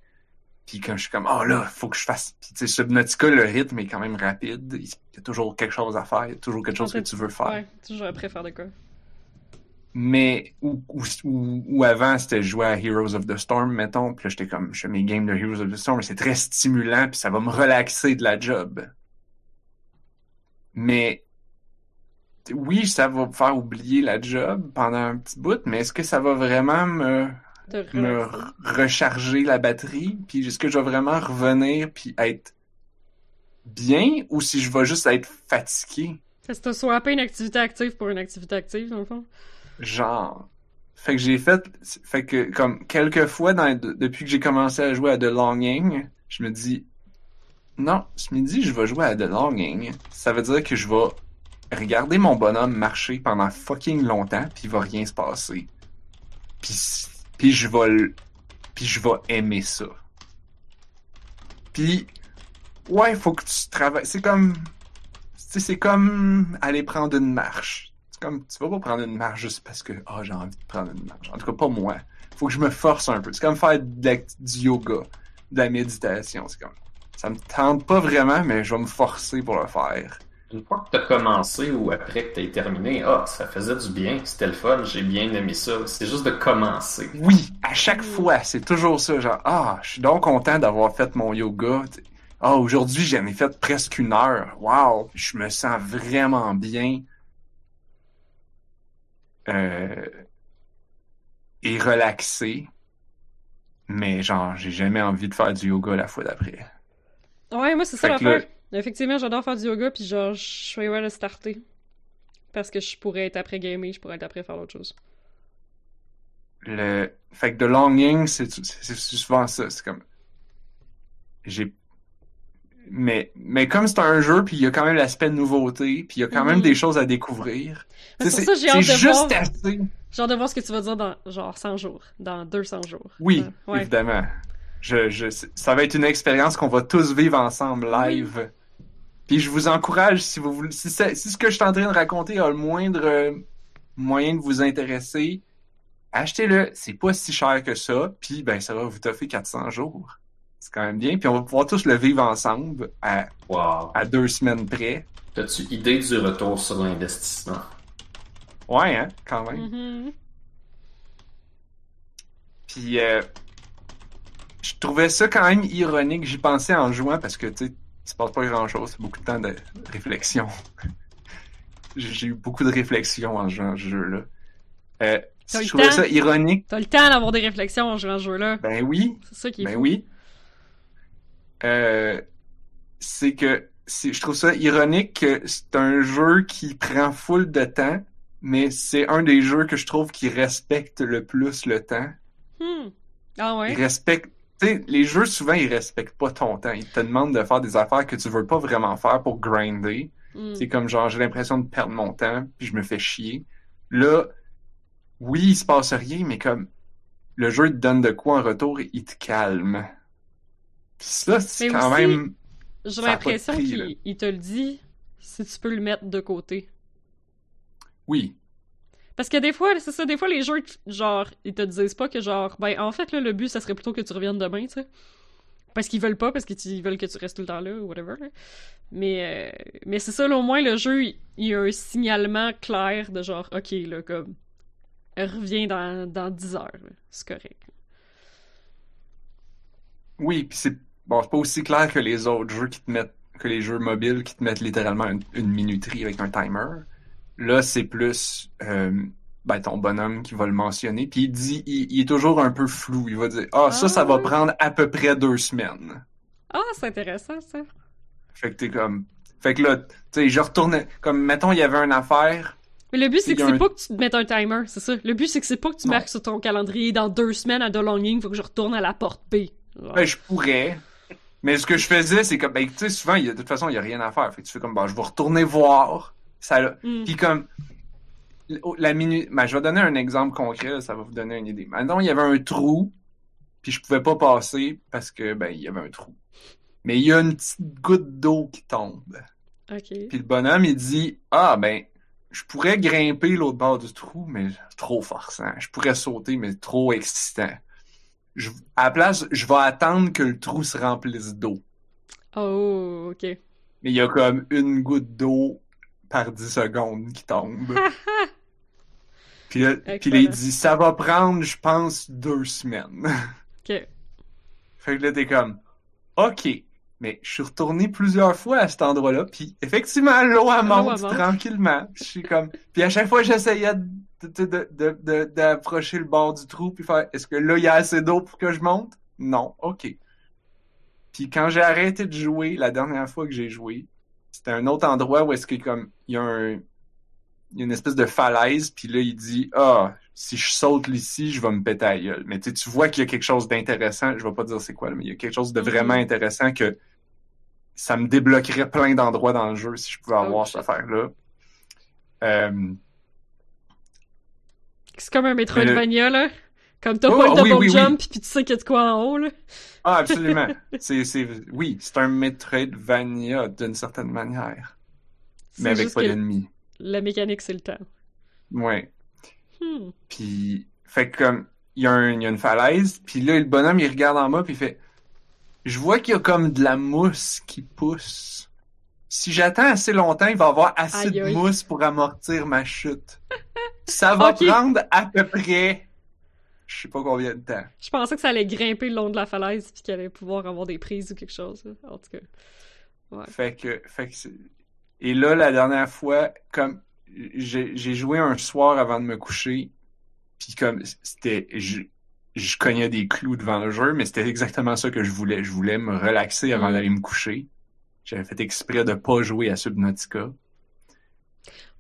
Puis quand je suis comme, oh là, faut que je fasse. Puis, tu sais, Subnautica, le rythme est quand même rapide. Il y a toujours quelque chose à faire, il y a toujours quelque chose que tu veux faire. Ouais, toujours après faire de quoi. Mais, ou, ou, avant, c'était jouer à Heroes of the Storm, mettons. Puis là, j'étais comme, je fais mes games de Heroes of the Storm, c'est très stimulant, puis ça va me relaxer de la job. Mais, oui, ça va me faire oublier la job pendant un petit bout, mais est-ce que ça va vraiment me, me recharger la batterie? Puis est-ce que je vais vraiment revenir puis être bien, ou si je vais juste être fatigué? Que t'as swappé une activité active pour une activité active, dans le fond. Genre. Fait que j'ai fait. Fait que, comme, quelques fois dans, depuis que j'ai commencé à jouer à The Longing, je me dis. Non, ce midi, je vais jouer à The Longing. Ça veut dire que je vais regarder mon bonhomme marcher pendant fucking longtemps, puis il va rien se passer. Puis, puis je vais Puis je vais aimer ça. Puis. Ouais, faut que tu travailles. C'est comme. C'est comme aller prendre une marche. C'est comme, tu vas pas prendre une marche juste parce que, ah, j'ai envie de prendre une marche. En tout cas, pas moi. Faut que je me force un peu. C'est comme faire du yoga, de la méditation. C'est comme, ça me tente pas vraiment, mais je vais me forcer pour le faire. Une fois que t'as commencé ou après que t'as terminé, ah, ça faisait du bien, c'était le fun, j'ai bien aimé ça. C'est juste de commencer. Oui, à chaque fois, c'est toujours ça. Genre, ah, je suis donc content d'avoir fait mon yoga. Ah, aujourd'hui, j'en ai fait presque une heure. Wow, je me sens vraiment bien. Euh, et relaxé. Mais genre, j'ai jamais envie de faire du yoga la fois d'après. Ouais, moi, c'est ça l'affaire. Effectivement, j'adore faire du yoga, puis genre, je suis le starter. Parce que je pourrais être après gamer, je pourrais être après faire l'autre chose. Le... Fait que de longing, c'est souvent ça. C'est comme. J'ai. Mais, mais comme c'est un jeu, puis il y a quand même l'aspect de nouveauté, puis il y a quand même Mhm. des choses à découvrir. C'est ça j'ai hâte de juste voir. assez. J'ai hâte de voir ce que tu vas dire dans genre 100 jours, dans 200 jours. Oui, Ouais. évidemment. Je, je, ça va être une expérience qu'on va tous vivre ensemble live. Puis je vous encourage, si vous voulez, si, ça- si ce que je suis en train de raconter a le moindre euh, moyen de vous intéresser, achetez-le. C'est pas si cher que ça. Puis ben ça va vous toffer 400 jours. C'est quand même bien. Puis on va pouvoir tous le vivre ensemble à, Wow. à deux semaines près. T'as-tu idée du retour sur l'investissement? Ouais, hein, quand même. Mhm. Puis euh, je trouvais ça quand même ironique. J'y pensais en jouant parce que tu sais, il se passe pas grand chose. C'est beaucoup de temps de réflexion. J'ai eu beaucoup de réflexion en jouant à ce jeu-là. Euh, je le trouvais temps? ça ironique. T'as le temps d'avoir des réflexions en jouant à ce jeu-là? Ben oui, C'est ça qui est ben fou. oui. Euh, c'est que je trouve ça ironique que c'est un jeu qui prend full de temps, mais c'est un des jeux que je trouve qui respecte le plus le temps. Hmm. Ah ouais? Ils respectent. Les jeux, souvent, ils respectent pas ton temps. Ils te demandent de faire des affaires que tu veux pas vraiment faire pour grinder. Hmm. C'est comme genre, j'ai l'impression de perdre mon temps, puis je me fais chier. Là, oui, il se passe rien, mais comme le jeu te donne de quoi en retour, il te calme. Puis ça, c'est quand aussi, même. J'ai l'impression qu'il il te le dit si tu peux le mettre de côté. Oui. Parce que des fois, c'est ça, des fois les jeux, genre, ils te disent pas que genre, ben en fait là, le but ça serait plutôt que tu reviennes demain, tu sais. Parce qu'ils veulent pas, parce qu'ils veulent que tu restes tout le temps là, ou whatever. Mais, euh, mais c'est ça, là, au moins le jeu, il, y a un signalement clair de genre, ok, là, comme, reviens dans, dans 10 heures, c'est correct. Oui, puis c'est bon, pas aussi clair que les autres jeux qui te mettent que les jeux mobiles qui te mettent littéralement une minuterie avec un timer. Là, c'est plus euh, ben, ton bonhomme qui va le mentionner. Puis il dit, il, il est toujours un peu flou. Il va dire, ah, ça, Ah ça va ouais? prendre à peu près deux semaines. Ah, c'est intéressant ça. Fait que t'es comme, Fait que là, tu sais, je retournais, comme, mettons, il y avait une affaire, Mais le but, c'est que c'est un- pas que tu te mettes un timer, c'est ça. Le but, c'est que c'est pas que tu Non. marques sur ton calendrier dans deux semaines à The Longing, faut que je retourne à la porte B. Genre. ben, je pourrais. Mais ce que je faisais, c'est comme, ben, tu sais, souvent, il y a, de toute façon, il y a rien à faire. Fait que tu fais comme, bon, je vais retourner voir. Ça. Puis comme, la minute, ben, je vais donner un exemple concret, là, ça va vous donner une idée. Maintenant, il y avait un trou, puis je pouvais pas passer parce que, ben, il y avait un trou. Mais il y a une petite goutte d'eau qui tombe. Ok. Puis le bonhomme, il dit Ah, ben, je pourrais grimper l'autre bord du trou, mais trop forçant. Je pourrais sauter, mais trop excitant. Je, à la place, je vais attendre que le trou se remplisse d'eau. Oh, ok. Mais il y a comme une goutte d'eau par 10 secondes qui tombe. puis, là, puis là, il dit Ça va prendre, je pense, deux semaines. Ok. Fait que là, t'es comme, OK. Mais je suis retourné plusieurs fois à cet endroit-là, puis effectivement, l'eau, monte tranquillement. Je suis comme... Puis à chaque fois, j'essayais d'approcher le bord du trou, puis faire, est-ce que là, il y a assez d'eau pour que je monte? Non. OK. Puis quand j'ai arrêté de jouer, la dernière fois que j'ai joué, c'était un autre endroit où est-ce que, comme, il y a un... Il y a une espèce de falaise, puis là, il dit, ah, si je saute ici, je vais me péter la gueule. Mais tu vois qu'il y a quelque chose d'intéressant. Je vais pas dire c'est quoi, mais il y a quelque chose de vraiment Mhm. intéressant que ça me débloquerait plein d'endroits dans le jeu si je pouvais Oh, avoir cette affaire-là. Euh, C'est comme un Metroidvania, là. Comme t'as Oh, pas le double oui, oui. jump, puis tu sais qu'il y a de quoi en haut, là. Ah, absolument. c'est, c'est, oui, c'est un Metroidvania d'une certaine manière. Mais avec pas d'ennemis. La mécanique, c'est le temps. Ouais. Hmm. Puis, fait comme, il y, y a une falaise, puis là, le bonhomme, il regarde en bas, puis il fait, je vois qu'il y a comme de la mousse qui pousse. Si j'attends assez longtemps, il va y avoir assez Aïe, de aïe. mousse pour amortir ma chute. Ça va prendre à peu près, je sais pas combien de temps. Je pensais que ça allait grimper le long de la falaise, puis qu'il allait pouvoir avoir des prises ou quelque chose. En tout cas. Fait que, fait que et là, la dernière fois, comme, j'ai joué un soir avant de me coucher, puis comme, c'était, je, je cognais des clous devant le jeu, mais c'était exactement ça que je voulais. Je voulais me relaxer avant d'aller me coucher. J'avais fait exprès de pas jouer à Subnautica.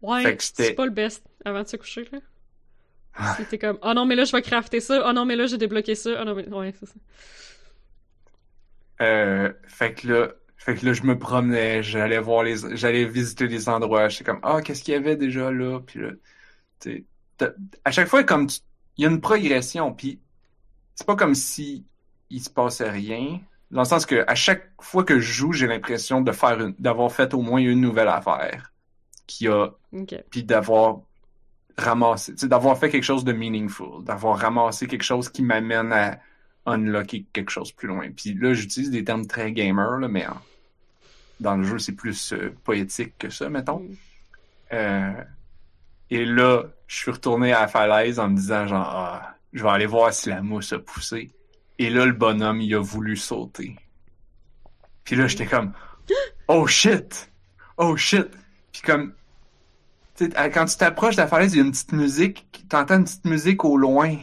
Ouais, c'est pas le best avant de se coucher, là. C'était comme, oh non, mais là, je vais crafter ça. Oh non, mais là, j'ai débloqué ça. Oh non, mais. Ouais, c'est ça. Euh, fait que là, fait que là, je me promenais, j'allais voir les, j'allais visiter les endroits. J'étais comme, ah, qu'est-ce qu'il y avait déjà là? Puis là, tu sais, t'as- à chaque fois, comme, tu- il y a une progression, puis c'est pas comme si il se passait rien. Dans le sens que à chaque fois que je joue, j'ai l'impression de faire une- d'avoir fait au moins une nouvelle affaire. Qui a, puis d'avoir sais, d'avoir fait quelque chose de meaningful, d'avoir ramassé quelque chose qui m'amène à unlocker quelque chose plus loin. Puis là, j'utilise des termes très gamer, là, mais dans le jeu, c'est plus euh, poétique que ça, mettons. Mm. Euh, et là, je suis retourné à la falaise en me disant genre, ah, je vais aller voir si la mousse a poussé. Et là, le bonhomme, il a voulu sauter. Puis là, j'étais comme, oh shit! Oh shit! Puis comme, quand tu t'approches de la falaise, il y a une petite musique, t'entends une petite musique au loin.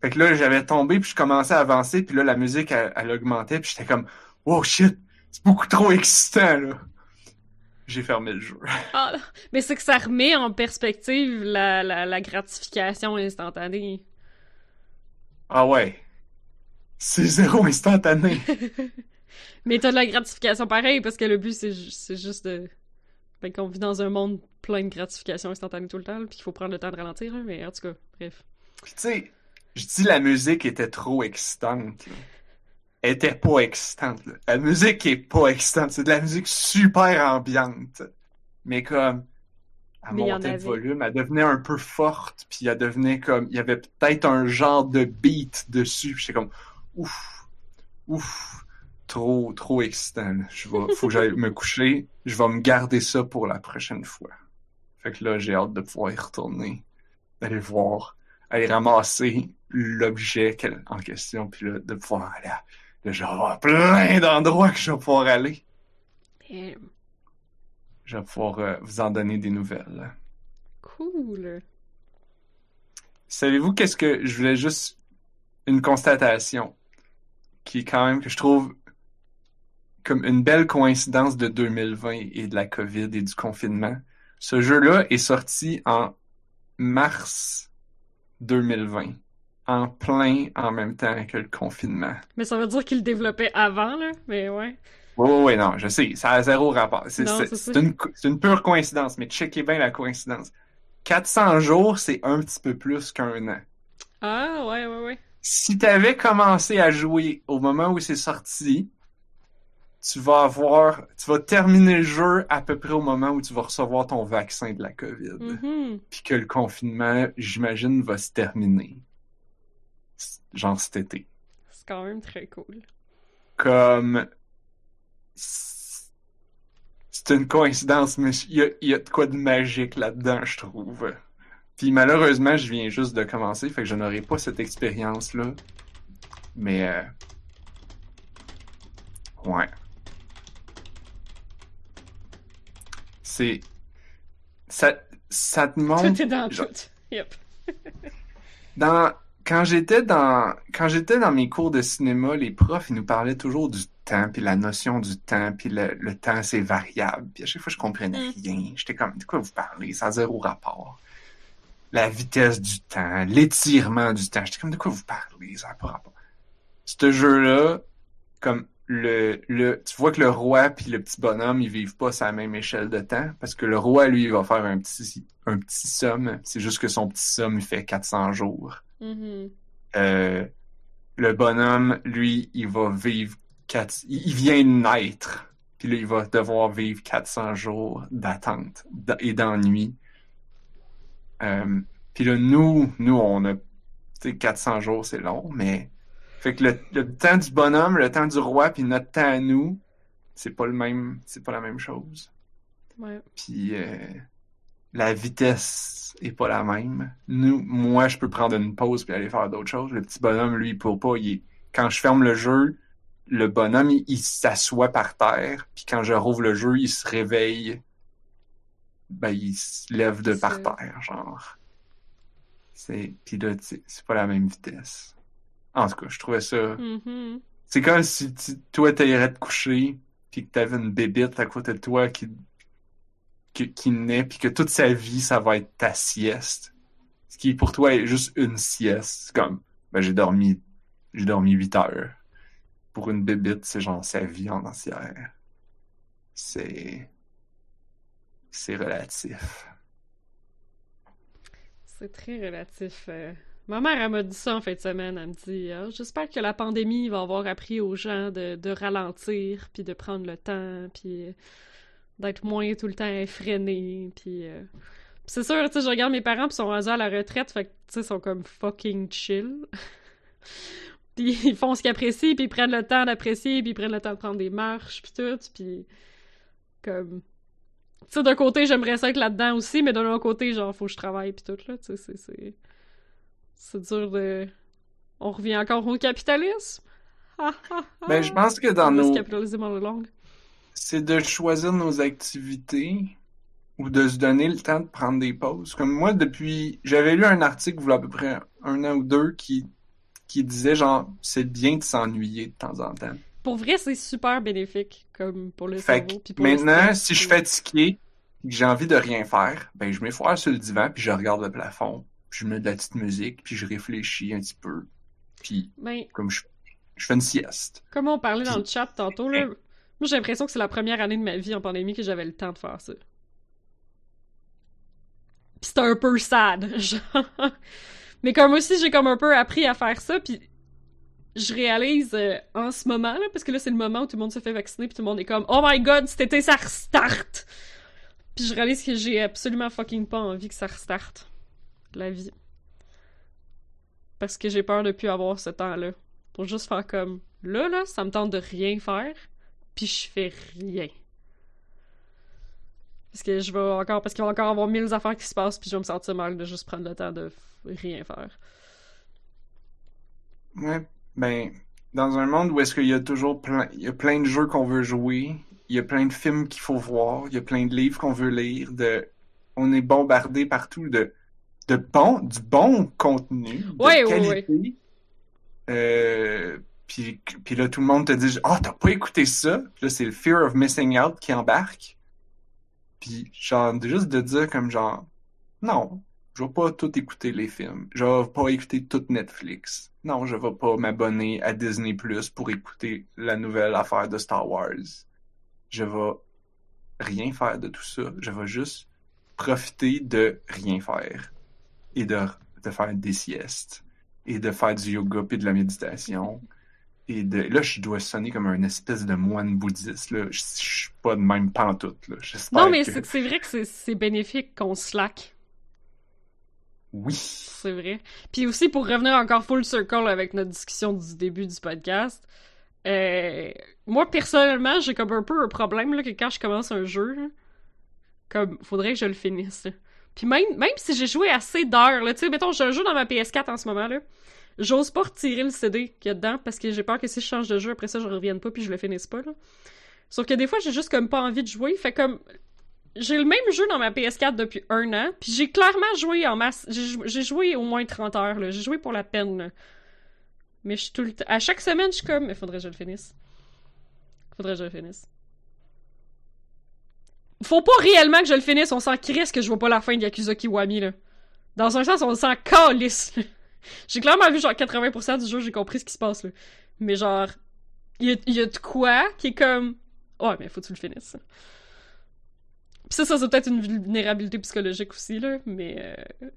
Fait que là, j'avais tombé, puis je commençais à avancer, puis là, la musique, elle, elle augmentait, puis j'étais comme, oh shit! C'est beaucoup trop excitant, là! J'ai fermé le jeu. Ah, mais c'est que ça remet en perspective la, la, la gratification instantanée. Ah ouais. C'est zéro instantané. Mais t'as de la gratification pareil, parce que le but, c'est ju- c'est juste de. Ben, qu'on vit dans un monde plein de gratification instantanée tout le temps, puis qu'il faut prendre le temps de ralentir, hein, mais en tout cas, bref. Puis tu sais, je dis la musique était trop excitante. là. Elle était pas excitante. là. La musique est pas excitante. C'est de la musique super ambiante. Mais comme, elle Mais montait de volume, elle devenait un peu forte, puis elle devenait comme, il y avait peut-être un genre de beat dessus. Puis J'étais comme, ouf, ouf, trop, trop excitant. Je vais, faut que j'aille me coucher. Je vais me garder ça pour la prochaine fois. Fait que là, j'ai hâte de pouvoir y retourner, d'aller voir, aller ramasser l'objet en question, puis là, de pouvoir aller. à- Là, je vais avoir plein d'endroits que je vais pouvoir aller. Je vais pouvoir euh, vous en donner des nouvelles. cool. Savez-vous qu'est-ce que je voulais juste une constatation qui est quand même que je trouve comme une belle coïncidence de 2020 et de la COVID et du confinement. Ce jeu-là est sorti en mars 2020, en plein en même temps que le confinement. Mais ça veut dire qu'il le développait avant, là? Mais ouais. Oui, oui, oui, non, je sais, ça a zéro rapport. C'est une, une pure coïncidence, mais checkez bien la coïncidence. 400 jours, c'est un petit peu plus qu'un an. Ah, ouais, ouais, ouais. Si t'avais commencé à jouer au moment où c'est sorti, tu vas avoir, tu vas terminer le jeu à peu près au moment où tu vas recevoir ton vaccin de la COVID. Mhm. Puis que le confinement, j'imagine, va se terminer. Genre cet été. C'est quand même très cool. Comme, c'est une coïncidence, mais il y a, y a de quoi de magique là-dedans, je trouve. Puis malheureusement, je viens juste de commencer, fait que je n'aurai pas cette expérience-là. Mais, euh, ouais. C'est, ça, ça te montre. Tout est dans genre- tout. Yep. Dans, quand j'étais dans, quand j'étais dans mes cours de cinéma, les profs, ils nous parlaient toujours du temps, puis la notion du temps, puis le, le temps, c'est variable. Puis à chaque fois, je comprenais Mm. rien. J'étais comme, de quoi vous parlez? Ça a zéro rapport. La vitesse du temps, l'étirement du temps. J'étais comme, de quoi vous parlez? Ça n'a pas rapport. Ce jeu-là, comme le, le, tu vois que le roi puis le petit bonhomme, ils vivent pas sur la même échelle de temps, parce que le roi, lui, il va faire un petit, un petit somme. C'est juste que son petit somme, il fait 400 jours. Mhm. Euh, le bonhomme, lui, il va vivre quatre... il il vient de naître. Puis là, il va devoir vivre 400 jours d'attente et d'ennui. Euh, puis là, nous, nous, on a, tu sais, 400 jours, c'est long, mais fait que le, le temps du bonhomme, le temps du roi, puis notre temps à nous, c'est pas le même, c'est pas la même chose. Ouais. Puis euh, la vitesse est pas la même. Nous, moi, je peux prendre une pause puis aller faire d'autres choses. Le petit bonhomme, lui, il peut pas. Il est- Quand je ferme le jeu, le bonhomme, il, il s'assoit par terre. Puis quand je rouvre le jeu, il se réveille. Ben, il se lève de par terre, genre. C'est... Puis là, c'est pas la même vitesse. En tout cas, je trouvais ça... Mhm. C'est comme si tu- toi, t'irais te coucher, puis que t'avais une bébite à côté de toi qui, qui, qui naît, puis que toute sa vie, ça va être ta sieste. Ce qui, pour toi, est juste une sieste. C'est comme, ben, j'ai dormi, j'ai dormi 8 heures. Pour une bébite, c'est genre sa vie en entière. C'est, c'est relatif. C'est très relatif. euh. Ma mère, elle m'a dit ça en fin de semaine. Elle me dit Ah, J'espère que la pandémie va avoir appris aux gens de, ralentir, puis de prendre le temps, puis euh, d'être moins tout le temps effréné. Puis euh, puis c'est sûr, tu sais, je regarde mes parents, puis sont rendus à la retraite, fait que, tu sais, ils sont comme fucking chill. puis ils font ce qu'ils apprécient, puis ils prennent le temps d'apprécier, puis ils prennent le temps de prendre des marches, puis tout, puis comme tu sais, d'un côté, j'aimerais ça être là-dedans aussi, mais d'un autre côté, genre, faut que je travaille pis tout, là, tu sais, c'est... c'est... Dur de... On revient encore au capitalisme? Ben, je pense que dans nos, c'est de choisir nos activités ou de se donner le temps de prendre des pauses. Comme moi, depuis, j'avais lu un article, il y a à peu près un an ou deux, qui, qui disait genre, c'est bien de s'ennuyer de temps en temps. Pour vrai, c'est super bénéfique, comme pour le Fait cerveau. Pour maintenant, si je suis fatigué, et que j'ai envie de rien faire, ben, je m'effoire sur le divan, puis je regarde le plafond, puis je mets de la petite musique, puis je réfléchis un petit peu. Puis, Ben, comme je, je fais une sieste. comme on parlait dans le chat tantôt, là, moi j'ai l'impression que c'est la première année de ma vie en pandémie que j'avais le temps de faire ça. Pis c'était un peu sad, genre. Mais comme aussi, j'ai comme un peu appris à faire ça, puis je réalise euh, en ce moment, là, parce que là, c'est le moment où tout le monde se fait vacciner, puis tout le monde est comme « Oh my God, cet été, ça restart! » Puis je réalise que j'ai absolument fucking pas envie que ça restarte, la vie. Parce que j'ai peur de plus avoir ce temps-là. Pour juste faire comme là, là, ça me tente de rien faire, puis je fais rien. Parce que je vais encore, parce qu'il va encore avoir mille affaires qui se passent, puis je vais me sentir mal de juste prendre le temps de rien faire. Ouais, ben, dans un monde où est-ce qu'il y a toujours plein, il y a plein de jeux qu'on veut jouer, il y a plein de films qu'il faut voir, il y a plein de livres qu'on veut lire, on est bombardé partout de, de bon, du bon contenu, de ouais, qualité. Euh, puis, puis là, tout le monde te dit « Ah, t'as pas écouté ça? » Puis là, c'est le fear of missing out qui embarque. Puis genre, juste de dire comme genre « Non, je vais pas tout écouter les films. Je vais pas écouter tout Netflix. Non, je vais pas m'abonner à Disney Plus pour écouter la nouvelle affaire de Star Wars. Je vais rien faire de tout ça. Je vais juste profiter de rien faire et de, de faire des siestes et de faire du yoga puis de la méditation. Et de, là, je dois sonner comme un espèce de moine bouddhiste. Là. Je, je suis pas de même pantoute. Là. Non, mais que... c'est vrai que c'est bénéfique qu'on slack. Oui. C'est vrai. Puis aussi, pour revenir encore full circle avec notre discussion du début du podcast, euh, moi, personnellement, j'ai comme un peu un problème là, que quand je commence un jeu, comme, faudrait que je le finisse. Puis même, si j'ai joué assez d'heures, tu sais, mettons, j'ai un jeu dans ma PS4 en ce moment, là, j'ose pas retirer le CD qu'il y a dedans parce que j'ai peur que si je change de jeu, après ça, je revienne pas puis je le finisse pas, là. Sauf que des fois, j'ai juste comme pas envie de jouer, fait comme... J'ai le même jeu dans ma PS4 depuis un an, puis j'ai clairement joué en masse. J'ai joué au moins 30 heures, là. J'ai joué pour la peine, là. Mais je suis tout le temps... À chaque semaine, je suis comme... Mais faudrait que je le finisse. Faudrait que je le finisse. Faut pas réellement que je le finisse, on s'en crisse que je vois pas la fin de Yakuza Kiwami, là. Dans un sens, on s'en calisse, J'ai clairement vu genre 80% du jeu, j'ai compris ce qui se passe, là. Mais genre, il y y a, de quoi qui est comme... Ouais, mais faut que tu le finisses. Pis ça, ça c'est peut-être une vulnérabilité psychologique aussi, là, mais... Euh...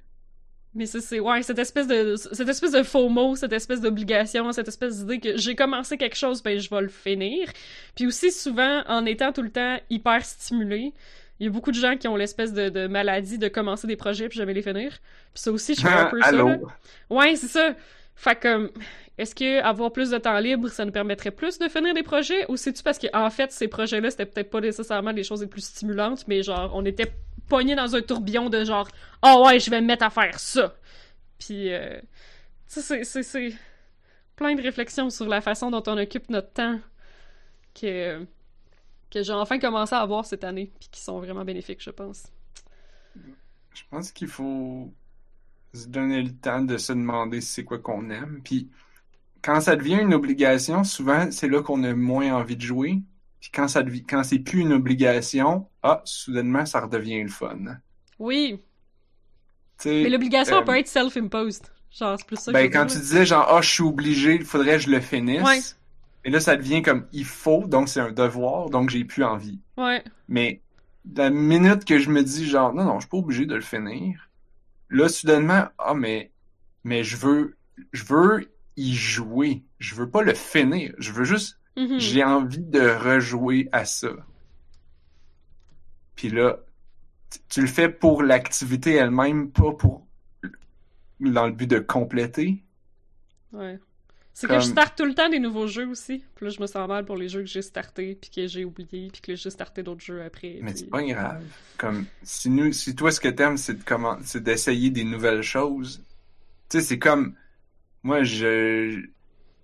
Mais c'est... Ouais, cette espèce de... Cette espèce de faux mot, cette espèce d'obligation, cette espèce d'idée que j'ai commencé quelque chose, ben je vais le finir. Puis aussi, souvent, en étant tout le temps hyper stimulé, il y a beaucoup de gens qui ont l'espèce de, de, maladie de commencer des projets puis jamais les finir. Puis ça aussi, je fais un peu ça. Là. Ouais, c'est ça. Fait que, est-ce que avoir plus de temps libre, ça nous permettrait plus de finir des projets? Ou c'est-tu parce que, en fait, ces projets-là, c'était peut-être pas nécessairement les choses les plus stimulantes, mais genre, on était pogné dans un tourbillon de genre, oh ouais, je vais me mettre à faire ça. Puis, euh, c'est, c'est plein de réflexions sur la façon dont on occupe notre temps que que j'ai enfin commencé à avoir cette année, puis qui sont vraiment bénéfiques, je pense. Je pense qu'il faut se donner le temps de se demander c'est quoi qu'on aime, puis quand ça devient une obligation, souvent c'est là qu'on a moins envie de jouer, puis quand ça devient, quand c'est plus une obligation, ah, soudainement ça redevient le fun. Oui. T'sais, Mais l'obligation euh, peut être self-imposed. Genre, c'est plus ça ben, quand tu disais genre, ah, je suis obligé, il faudrait que je le finisse. Ouais. Et là, ça devient comme il faut, donc c'est un devoir, donc j'ai plus envie. Ouais. Mais la minute que je me dis genre non, non, je suis pas obligé de le finir, là, soudainement, ah mais mais je veux je veux y jouer. Je veux pas le finir. Je veux juste mm-hmm. j'ai envie de rejouer à ça. Puis là, tu le fais pour l'activité elle-même, pas pour dans le but de compléter. Ouais. C'est que je starte tout le temps des nouveaux jeux aussi. Puis là, je me sens mal pour les jeux que j'ai startés, puis que j'ai oublié, puis que j'ai starté d'autres jeux après. Mais puis... c'est pas grave. Comme, si, nous, si toi, ce que t'aimes, c'est de comment, c'est d'essayer des nouvelles choses, tu sais, c'est comme, moi, je,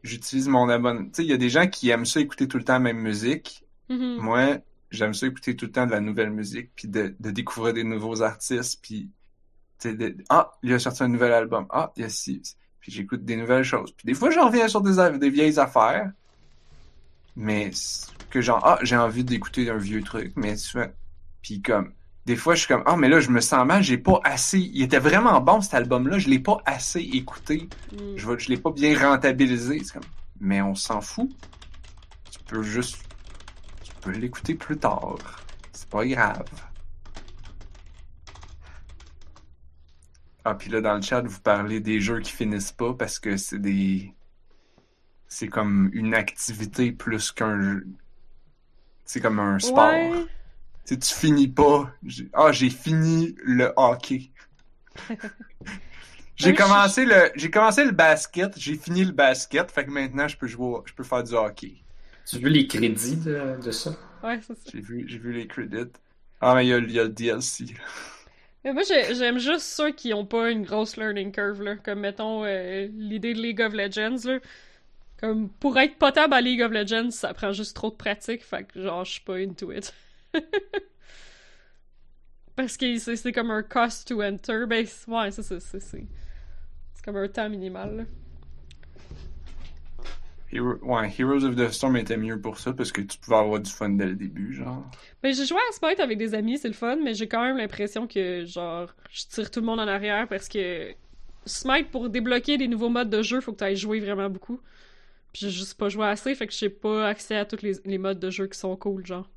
j'utilise mon abonnement. Tu sais, il y a des gens qui aiment ça écouter tout le temps la même musique. Mm-hmm. Moi, j'aime ça écouter tout le temps de la nouvelle musique, puis de, de découvrir des nouveaux artistes, puis, de... ah, il a sorti un nouvel album. Ah, il y a puis j'écoute des nouvelles choses. Puis des fois, je reviens sur des, des vieilles affaires, mais que genre, ah, j'ai envie d'écouter un vieux truc, mais souvent, puis comme, des fois, je suis comme, ah, mais là, je me sens mal, j'ai pas assez, il était vraiment bon cet album-là, je l'ai pas assez écouté, mm. je, je l'ai pas bien rentabilisé, c'est comme, mais on s'en fout, tu peux juste, tu peux l'écouter plus tard, c'est pas grave. Ah, puis là, dans le chat, vous parlez des jeux qui finissent pas parce que c'est des. C'est comme une activité plus qu'un jeu. C'est comme un sport. Ouais. Tu tu finis pas. Ah, j'ai fini le hockey. j'ai commencé le j'ai commencé le basket, j'ai fini le basket, fait que maintenant je peux jouer je peux faire du hockey. Tu as vu les crédits de, de ça? Ouais, c'est ça. J'ai vu, j'ai vu les crédits. Ah mais il y a, il y a le DLC. Mais moi, j'aime juste ceux qui ont pas une grosse learning curve, là. Comme, mettons, euh, l'idée de League of Legends, là. Comme, pour être potable à League of Legends, ça prend juste trop de pratique, fait que, genre, je suis pas into it. Parce que c'est comme un cost to enter. Ben, ouais, ça, c'est... C'est comme un temps minimal, là. Hero... Ouais, Heroes of the Storm était mieux pour ça parce que tu pouvais avoir du fun dès le début, genre. Ben, j'ai joué à Smite avec des amis, c'est le fun, mais j'ai quand même l'impression que, genre, je tire tout le monde en arrière parce que Smite, pour débloquer des nouveaux modes de jeu, faut que tu ailles jouer vraiment beaucoup. Puis j'ai juste pas joué assez, fait que j'ai pas accès à tous les, les modes de jeu qui sont cool, genre.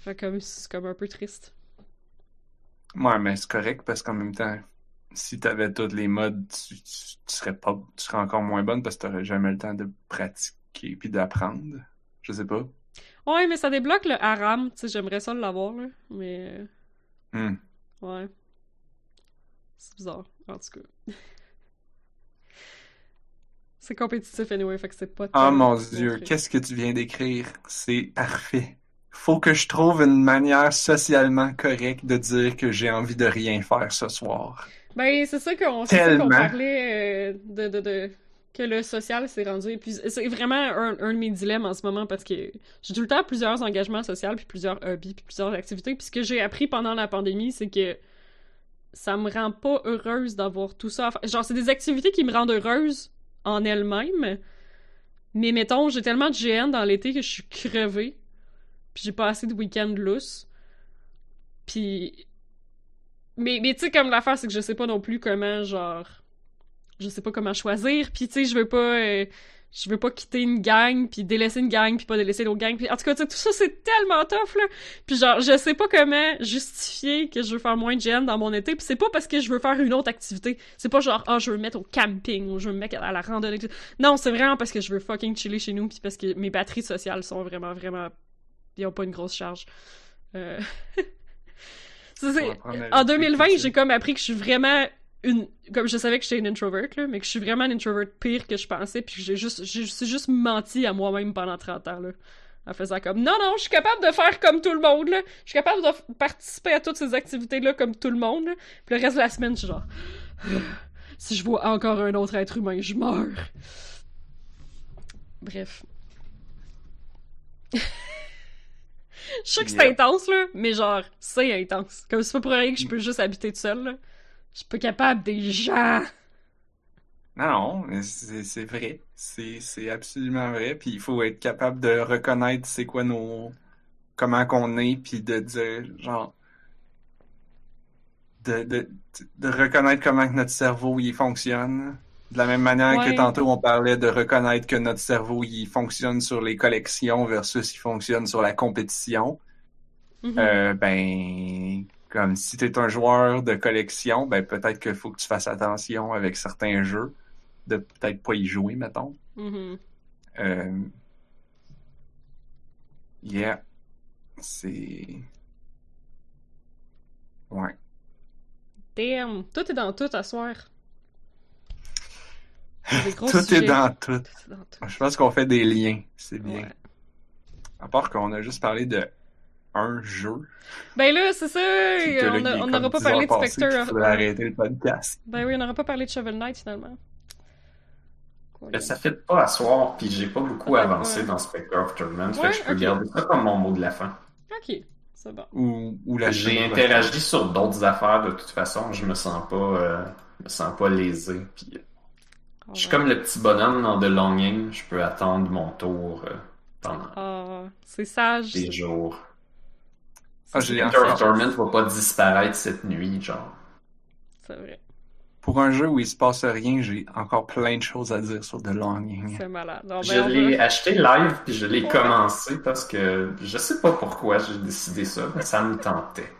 Fait comme, c'est comme un peu triste. Ouais, mais c'est correct parce qu'en même temps, si t'avais tous les modes, tu, tu, tu serais pas, tu serais encore moins bonne parce que t'aurais jamais le temps de pratiquer puis d'apprendre. Je sais pas. Ouais, mais ça débloque le haram, tu sais, j'aimerais ça l'avoir, là, mais... Hmm. Ouais. C'est bizarre, en tout cas. c'est compétitif anyway, fait que c'est pas... Oh mon dieu, qu'est-ce que tu viens d'écrire? C'est parfait. Faut que je trouve une manière socialement correcte de dire que j'ai envie de rien faire ce soir. Ben, c'est ça qu'on Tellement. parlait euh, de, de, de que le social s'est rendu. Puis c'est vraiment un, un de mes dilemmes en ce moment parce que j'ai tout le temps plusieurs engagements sociaux, puis plusieurs hobbies, puis plusieurs activités. Puis ce que j'ai appris pendant la pandémie, c'est que ça me rend pas heureuse d'avoir tout ça. à faire. Genre, c'est des activités qui me rendent heureuse en elles-mêmes. Mais mettons, j'ai tellement de GN dans l'été que je suis crevée. Puis j'ai pas assez de week-end lousse. Puis mais, mais tu sais, comme l'affaire, c'est que je sais pas non plus comment, genre. Je sais pas comment choisir, puis tu sais, je veux pas. euh, je veux pas quitter une gang, puis délaisser une gang, puis pas délaisser l'autre gang. Puis en tout cas, tout ça, c'est tellement tough, là. Puis genre, je sais pas comment justifier que je veux faire moins de GN dans mon été, puis c'est pas parce que je veux faire une autre activité. C'est pas genre, ah, je veux me mettre au camping, ou je veux me mettre à la randonnée. Non, c'est vraiment parce que je veux fucking chiller chez nous, puis parce que mes batteries sociales sont vraiment, vraiment. Ils ont pas une grosse charge. Euh... Ça, c'est- en respecter 2020, ça. j'ai comme appris que je suis vraiment une. Comme je savais que j'étais une introvert, là, mais que je suis vraiment une introvert pire que je pensais, puis que j'ai juste. J'ai j'ai juste menti à moi-même pendant 30 ans, là. En faisant comme non, non, je suis capable de faire comme tout le monde, là. Je suis capable de participer à toutes ces activités-là comme tout le monde, là. Puis le reste de la semaine, je suis genre. si je vois encore un autre être humain, je meurs. Bref. Je sais que c'est intense, là, mais genre, c'est intense. Comme c'est pas pour rien que je peux juste habiter tout seul, là. Je suis pas capable des gens. Non, c'est vrai. C'est absolument vrai. Puis il faut être capable de reconnaître c'est quoi nos. comment qu'on est, puis de dire, genre. De, de, de reconnaître comment notre cerveau il fonctionne. De la même manière Ouais. que tantôt on parlait de reconnaître que notre cerveau il fonctionne sur les collections versus il fonctionne sur la compétition. Mhm. Euh, ben, comme si tu es un joueur de collection, ben peut-être qu'il faut que tu fasses attention avec certains jeux, de peut-être pas y jouer, mettons. Mhm. Euh, yeah, c'est... Ouais. Damn. Tout est dans tout à soir. Tout sujets. est dans tout. Tout est dans tout. Je pense qu'on fait des liens, c'est bien. Ouais. À part qu'on a juste parlé de un jeu. Ben là, c'est ça. on on n'aura pas 10 parlé de Spectre. of- faudrait arrêter le podcast. Ben oui, on n'aura pas parlé de Shovel Knight finalement. Mais ça fait pas asseoir, puis j'ai pas beaucoup Ouais, avancé ouais. dans Spectre of Torment, fait Ouais, que je peux garder ça comme mon mot de la fin. Ok, c'est bon. Ou, ou la J'ai interagi sur d'autres affaires de toute façon, je me sens pas, euh, me sens pas lésé. Puis, je suis comme le petit bonhomme dans The Longing, je peux attendre mon tour euh, pendant Ah, c'est sage. des jours. Ah, j'ai Torment va pas disparaître cette nuit, genre. C'est vrai. Pour un jeu où il se passe rien, j'ai encore plein de choses à dire sur The Longing. C'est malade. Non, Je ben, l'ai acheté live puis je l'ai commencé parce que je sais pas pourquoi j'ai décidé ça, mais ça me tentait.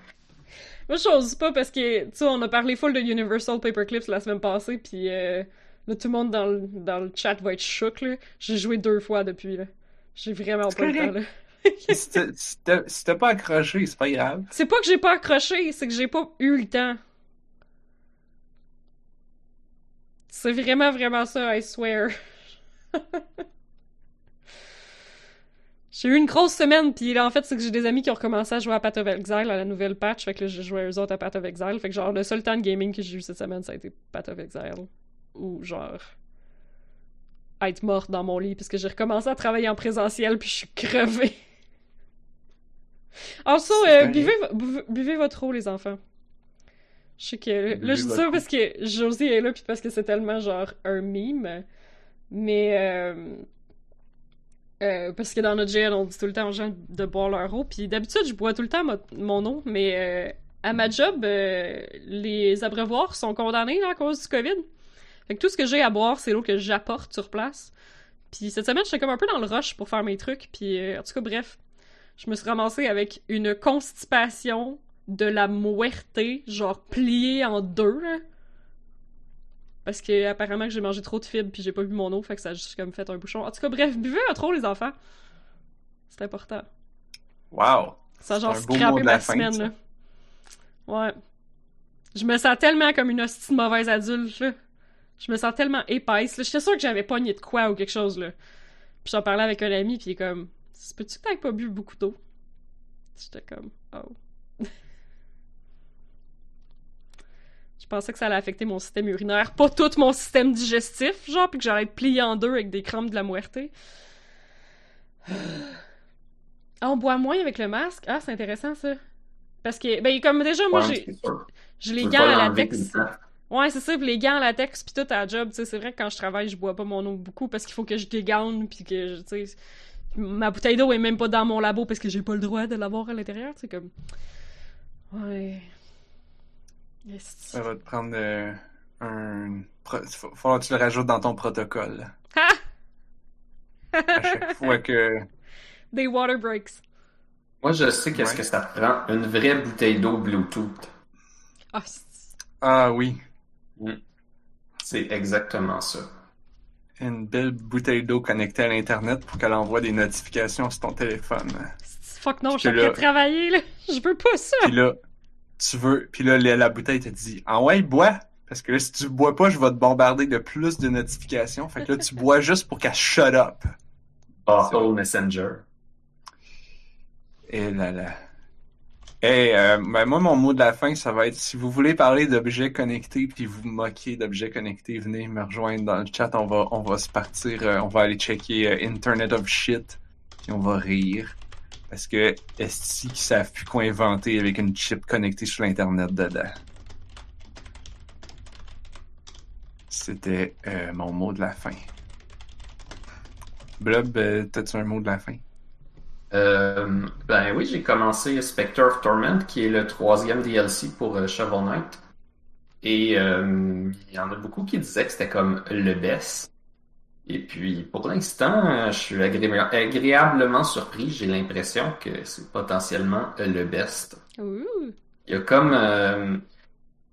Moi, je n'ose pas parce que, tu sais, on a parlé full de Universal Paperclips la semaine passée, puis euh, là, tout le monde dans le, dans le chat va être choc, là. J'ai joué deux fois depuis, là. J'ai vraiment pas le temps, là. si t'as- si pas accroché, c'est pas grave. C'est pas que j'ai pas accroché, c'est que j'ai pas eu le temps. C'est vraiment, vraiment ça, I swear. J'ai eu une grosse semaine, puis là, en fait, c'est que j'ai des amis qui ont recommencé à jouer à Path of Exile, à la nouvelle patch, fait que là, j'ai joué à eux autres à Path of Exile, fait que genre, le seul temps de gaming que j'ai eu cette semaine, ça a été Path of Exile. Ou genre... être morte dans mon lit, parce que j'ai recommencé à travailler en présentiel, puis je suis crevée. Also, C'est euh, buvez, vo- buvez, buvez votre eau, les enfants. Je sais que... Là, Buvez je dis votre ça parce que Josie est là, puis parce que c'est tellement, genre, un meme. Mais euh, euh, parce que dans notre GL, on dit tout le temps aux gens de boire leur eau. Puis d'habitude, je bois tout le temps mo- mon eau, mais à ma job, euh, les abreuvoirs sont condamnés là, à cause du COVID. Fait que tout ce que j'ai à boire, c'est l'eau que j'apporte sur place. Puis cette semaine, j'étais comme un peu dans le rush pour faire mes trucs. Puis euh, en tout cas, bref, je me suis ramassée avec une constipation de la muerte, genre pliée en deux, là. Parce que apparemment que j'ai mangé trop de fibres puis j'ai pas bu mon eau, fait que ça a juste comme fait un bouchon. En tout cas, bref, buvez un trop les enfants. C'est important. Wow. Ça a genre scrappé ma fin, semaine, ça. là. Ouais. Je me sens tellement comme une hostie de mauvaise adulte, là. Je me sens tellement épaisse. J'étais sûre que j'avais pogné de quoi ou quelque chose, là. Puis j'en parlais avec un ami, puis il est comme... « Peux-tu que t'aies pas bu beaucoup d'eau? » J'étais comme... « Oh. » Je pensais que ça allait affecter mon système urinaire, pas tout mon système digestif, genre, puis que j'allais être plié en deux avec des crampes de la muerte. Ah, on boit moins avec le masque? Ah, c'est intéressant, ça. Parce que, ben, comme déjà, moi, Ouais, j'ai Tu les pas à l'enlever latex. Ouais, c'est ça, pis les gants à latex pis tout à la job, tu sais, c'est vrai que quand je travaille, je bois pas mon eau beaucoup parce qu'il faut que je dégaine pis que, je- tu sais, ma bouteille d'eau est même pas dans mon labo parce que j'ai pas le droit de l'avoir à l'intérieur, tu sais, comme... Ouais... Ça va te prendre euh, un. Faut falloir que tu le rajoutes dans ton protocole. Ha! À chaque fois que. Des water breaks. Moi, je sais qu'est-ce Ouais. que ça te prend. Une vraie bouteille d'eau Bluetooth. Ah, Ah oui. C'est exactement ça. Une belle bouteille d'eau connectée à l'Internet pour qu'elle envoie des notifications sur ton téléphone. fuck non, je suis que en train là- de travailler, là. Je veux pas ça. Puis là, tu veux. Puis là, la, la bouteille te dit Ah ouais, bois! Parce que là, si tu bois pas, je vais te bombarder de plus de notifications. Fait que là, tu bois juste pour qu'elle shut up. Bottle Messenger. Et là là. Hey, euh, ben moi, mon mot de la fin, ça va être si vous voulez parler d'objets connectés puis vous moquer d'objets connectés, venez me rejoindre dans le chat. On va, on va se partir, euh, on va aller checker euh, Internet of Shit puis on va rire. Parce que est-ce qu'ils savent plus quoi inventer avec une chip connectée sur l'Internet dedans? C'était euh, mon mot de la fin. Blob, t'as-tu un mot de la fin? Euh, ben oui, j'ai commencé Spectre of Torment, qui est le troisième DLC pour euh, Shovel Knight. Et euh, il y en a beaucoup qui disaient que c'était comme le best. Et puis, pour l'instant, euh, je suis agré- agréablement surpris. J'ai l'impression que c'est potentiellement le best. Il y a comme,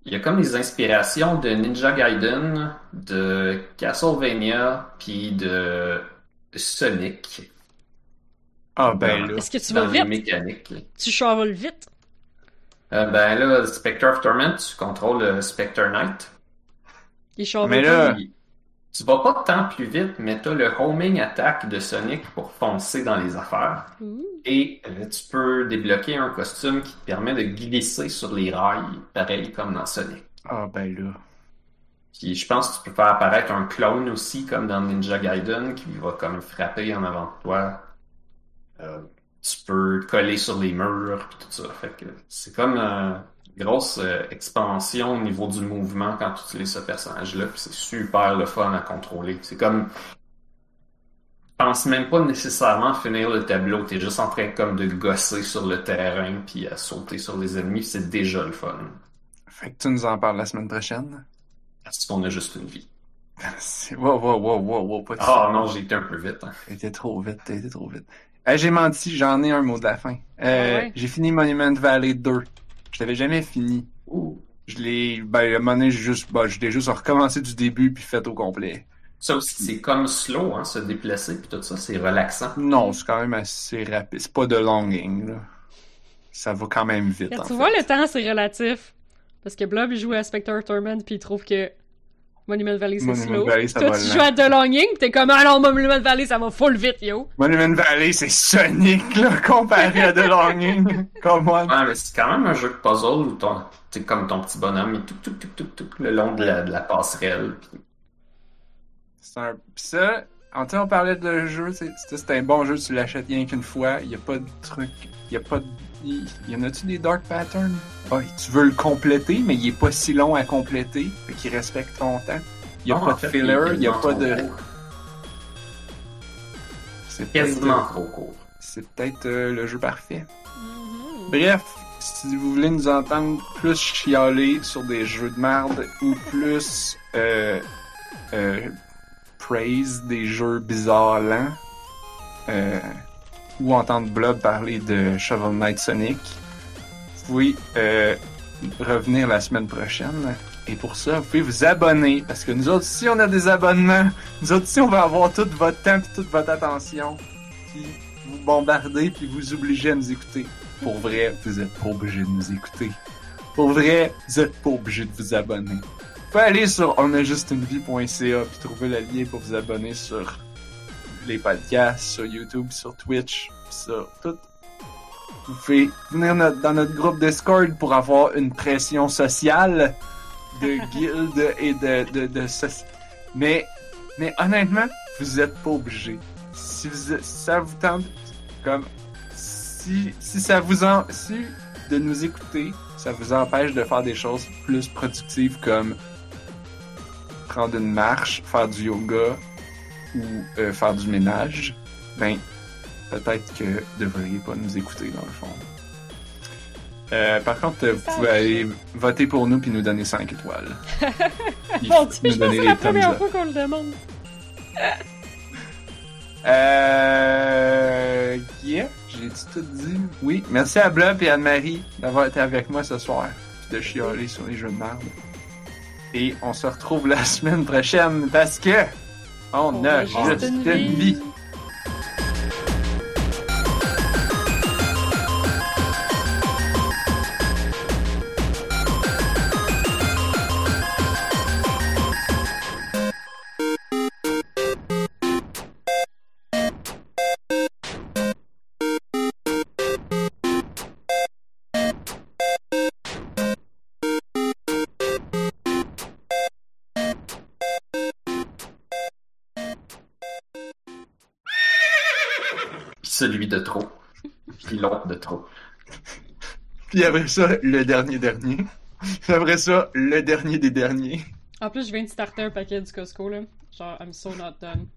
il y a comme des inspirations de Ninja Gaiden, de Castlevania, puis de Sonic. Ah ben là. Est-ce que tu vas vite? mécaniques. Tu chavoles vite? Euh, ben là, Spectre of Torment, tu contrôles euh, Spectre Knight. Il chavole Mais là- tu vas pas tant plus vite, mais t'as le homing attack de Sonic pour foncer dans les affaires. Et euh, tu peux débloquer un costume qui te permet de glisser sur les rails, pareil comme dans Sonic. Ah ben là. Puis je pense que tu peux faire apparaître un clone aussi, comme dans Ninja Gaiden, qui va comme frapper en avant de toi. Euh, tu peux coller sur les murs, puis tout ça. Fait que c'est comme une grosse euh, expansion au niveau du mouvement quand tu utilises ce personnage-là, puis c'est super le fun à contrôler. C'est comme... Je pense même pas nécessairement finir le tableau, t'es juste en train comme de gosser sur le terrain, puis à sauter sur les ennemis, c'est déjà le fun. Fait que tu nous en parles la semaine prochaine? Parce qu'on a juste une vie. Wow, wow, wow, wow, wow, pas de Ah non, j'ai été un peu vite. Hein. Été trop vite, t'as été trop vite. Euh, j'ai menti, j'en ai un mot de la fin. Euh, Ah ouais? J'ai fini Monument Valley 2. Je l'avais jamais fini. Ouh. Je l'ai, ben, à un moment donné, j'ai juste, ben, je l'ai juste recommencé du début puis fait au complet. Ça aussi, c'est comme slow, hein, se déplacer, puis tout ça, c'est relaxant. Non, c'est quand même assez rapide. C'est pas de longing, là. Ça va quand même vite, Là, tu fait. vois, le temps, c'est relatif. Parce que Blob, il joue à Spectre Torment, puis il trouve que Monument Valley, c'est slow. Valley, ça Toi, va tu joues à The Longing, pis t'es comme, ah non, Monument Valley, ça va full vite, yo. Monument Valley, c'est Sonic, là, comparé à The Longing. Come on. Ouais, mais c'est quand même un jeu de puzzle où ton, t'es comme ton petit bonhomme, il tout, tout, tout, tout, tout, le long de la, de la passerelle. puis- C'est un... Pis ça, en on parlait de jeu, c'est un bon jeu, tu l'achètes rien qu'une fois, il y a pas de truc, il y a pas de... Il y en a-tu des dark patterns? Ah, tu veux le compléter, mais il est pas si long à compléter, fait qu'il respecte ton temps. Il y a pas de fait, filler, il y a est pas de... C'est Quasiment trop court. c'est peut-être, euh, le jeu parfait. Bref, si vous voulez nous entendre plus chialer sur des jeux de merde ou plus euh, euh, praise des jeux bizarres lents, euh, ou entendre Blob parler de Shovel Knight Sonic, vous pouvez euh, revenir la semaine prochaine. Et pour ça, vous pouvez vous abonner, parce que nous autres, si on a des abonnements, nous autres, si on va avoir tout votre temps et toute votre attention, puis vous bombarder, puis vous obliger à nous écouter. Pour vrai, vous êtes pas obligé de nous écouter. Pour vrai, vous êtes pas obligé de vous abonner. Vous pouvez aller sur onajustunevie.ca puis trouver le lien pour vous abonner sur les podcasts, sur YouTube, sur Twitch, sur tout. Vous pouvez venir dans notre groupe Discord pour avoir une pression sociale de guildes et de, de, de Mais, mais honnêtement, vous êtes pas obligé. Si, vous, si ça vous tente, comme, si, si ça vous en, si de nous écouter, ça vous empêche de faire des choses plus productives comme prendre une marche, faire du yoga ou euh, faire du ménage, ben peut-être que vous devriez pas nous écouter dans le fond. Euh, par contre, vous pouvez aller voter pour nous puis nous donner 5 étoiles. Mon dieu, nous je pense que donner c'est la première up. fois qu'on le demande. Euh. Yeah, j'ai tout dit? Oui, merci à Blob et Anne-Marie d'avoir été avec moi ce soir, puis de chialer sur les jeux de merde. Et on se retrouve la semaine prochaine parce que on, On a a juste une une vie. vie. de trop. Filon de trop. Puis après ça, le dernier dernier. Puis après ça, le dernier des derniers. En plus, je viens de starter un paquet du Costco, là. Genre, I'm so not done.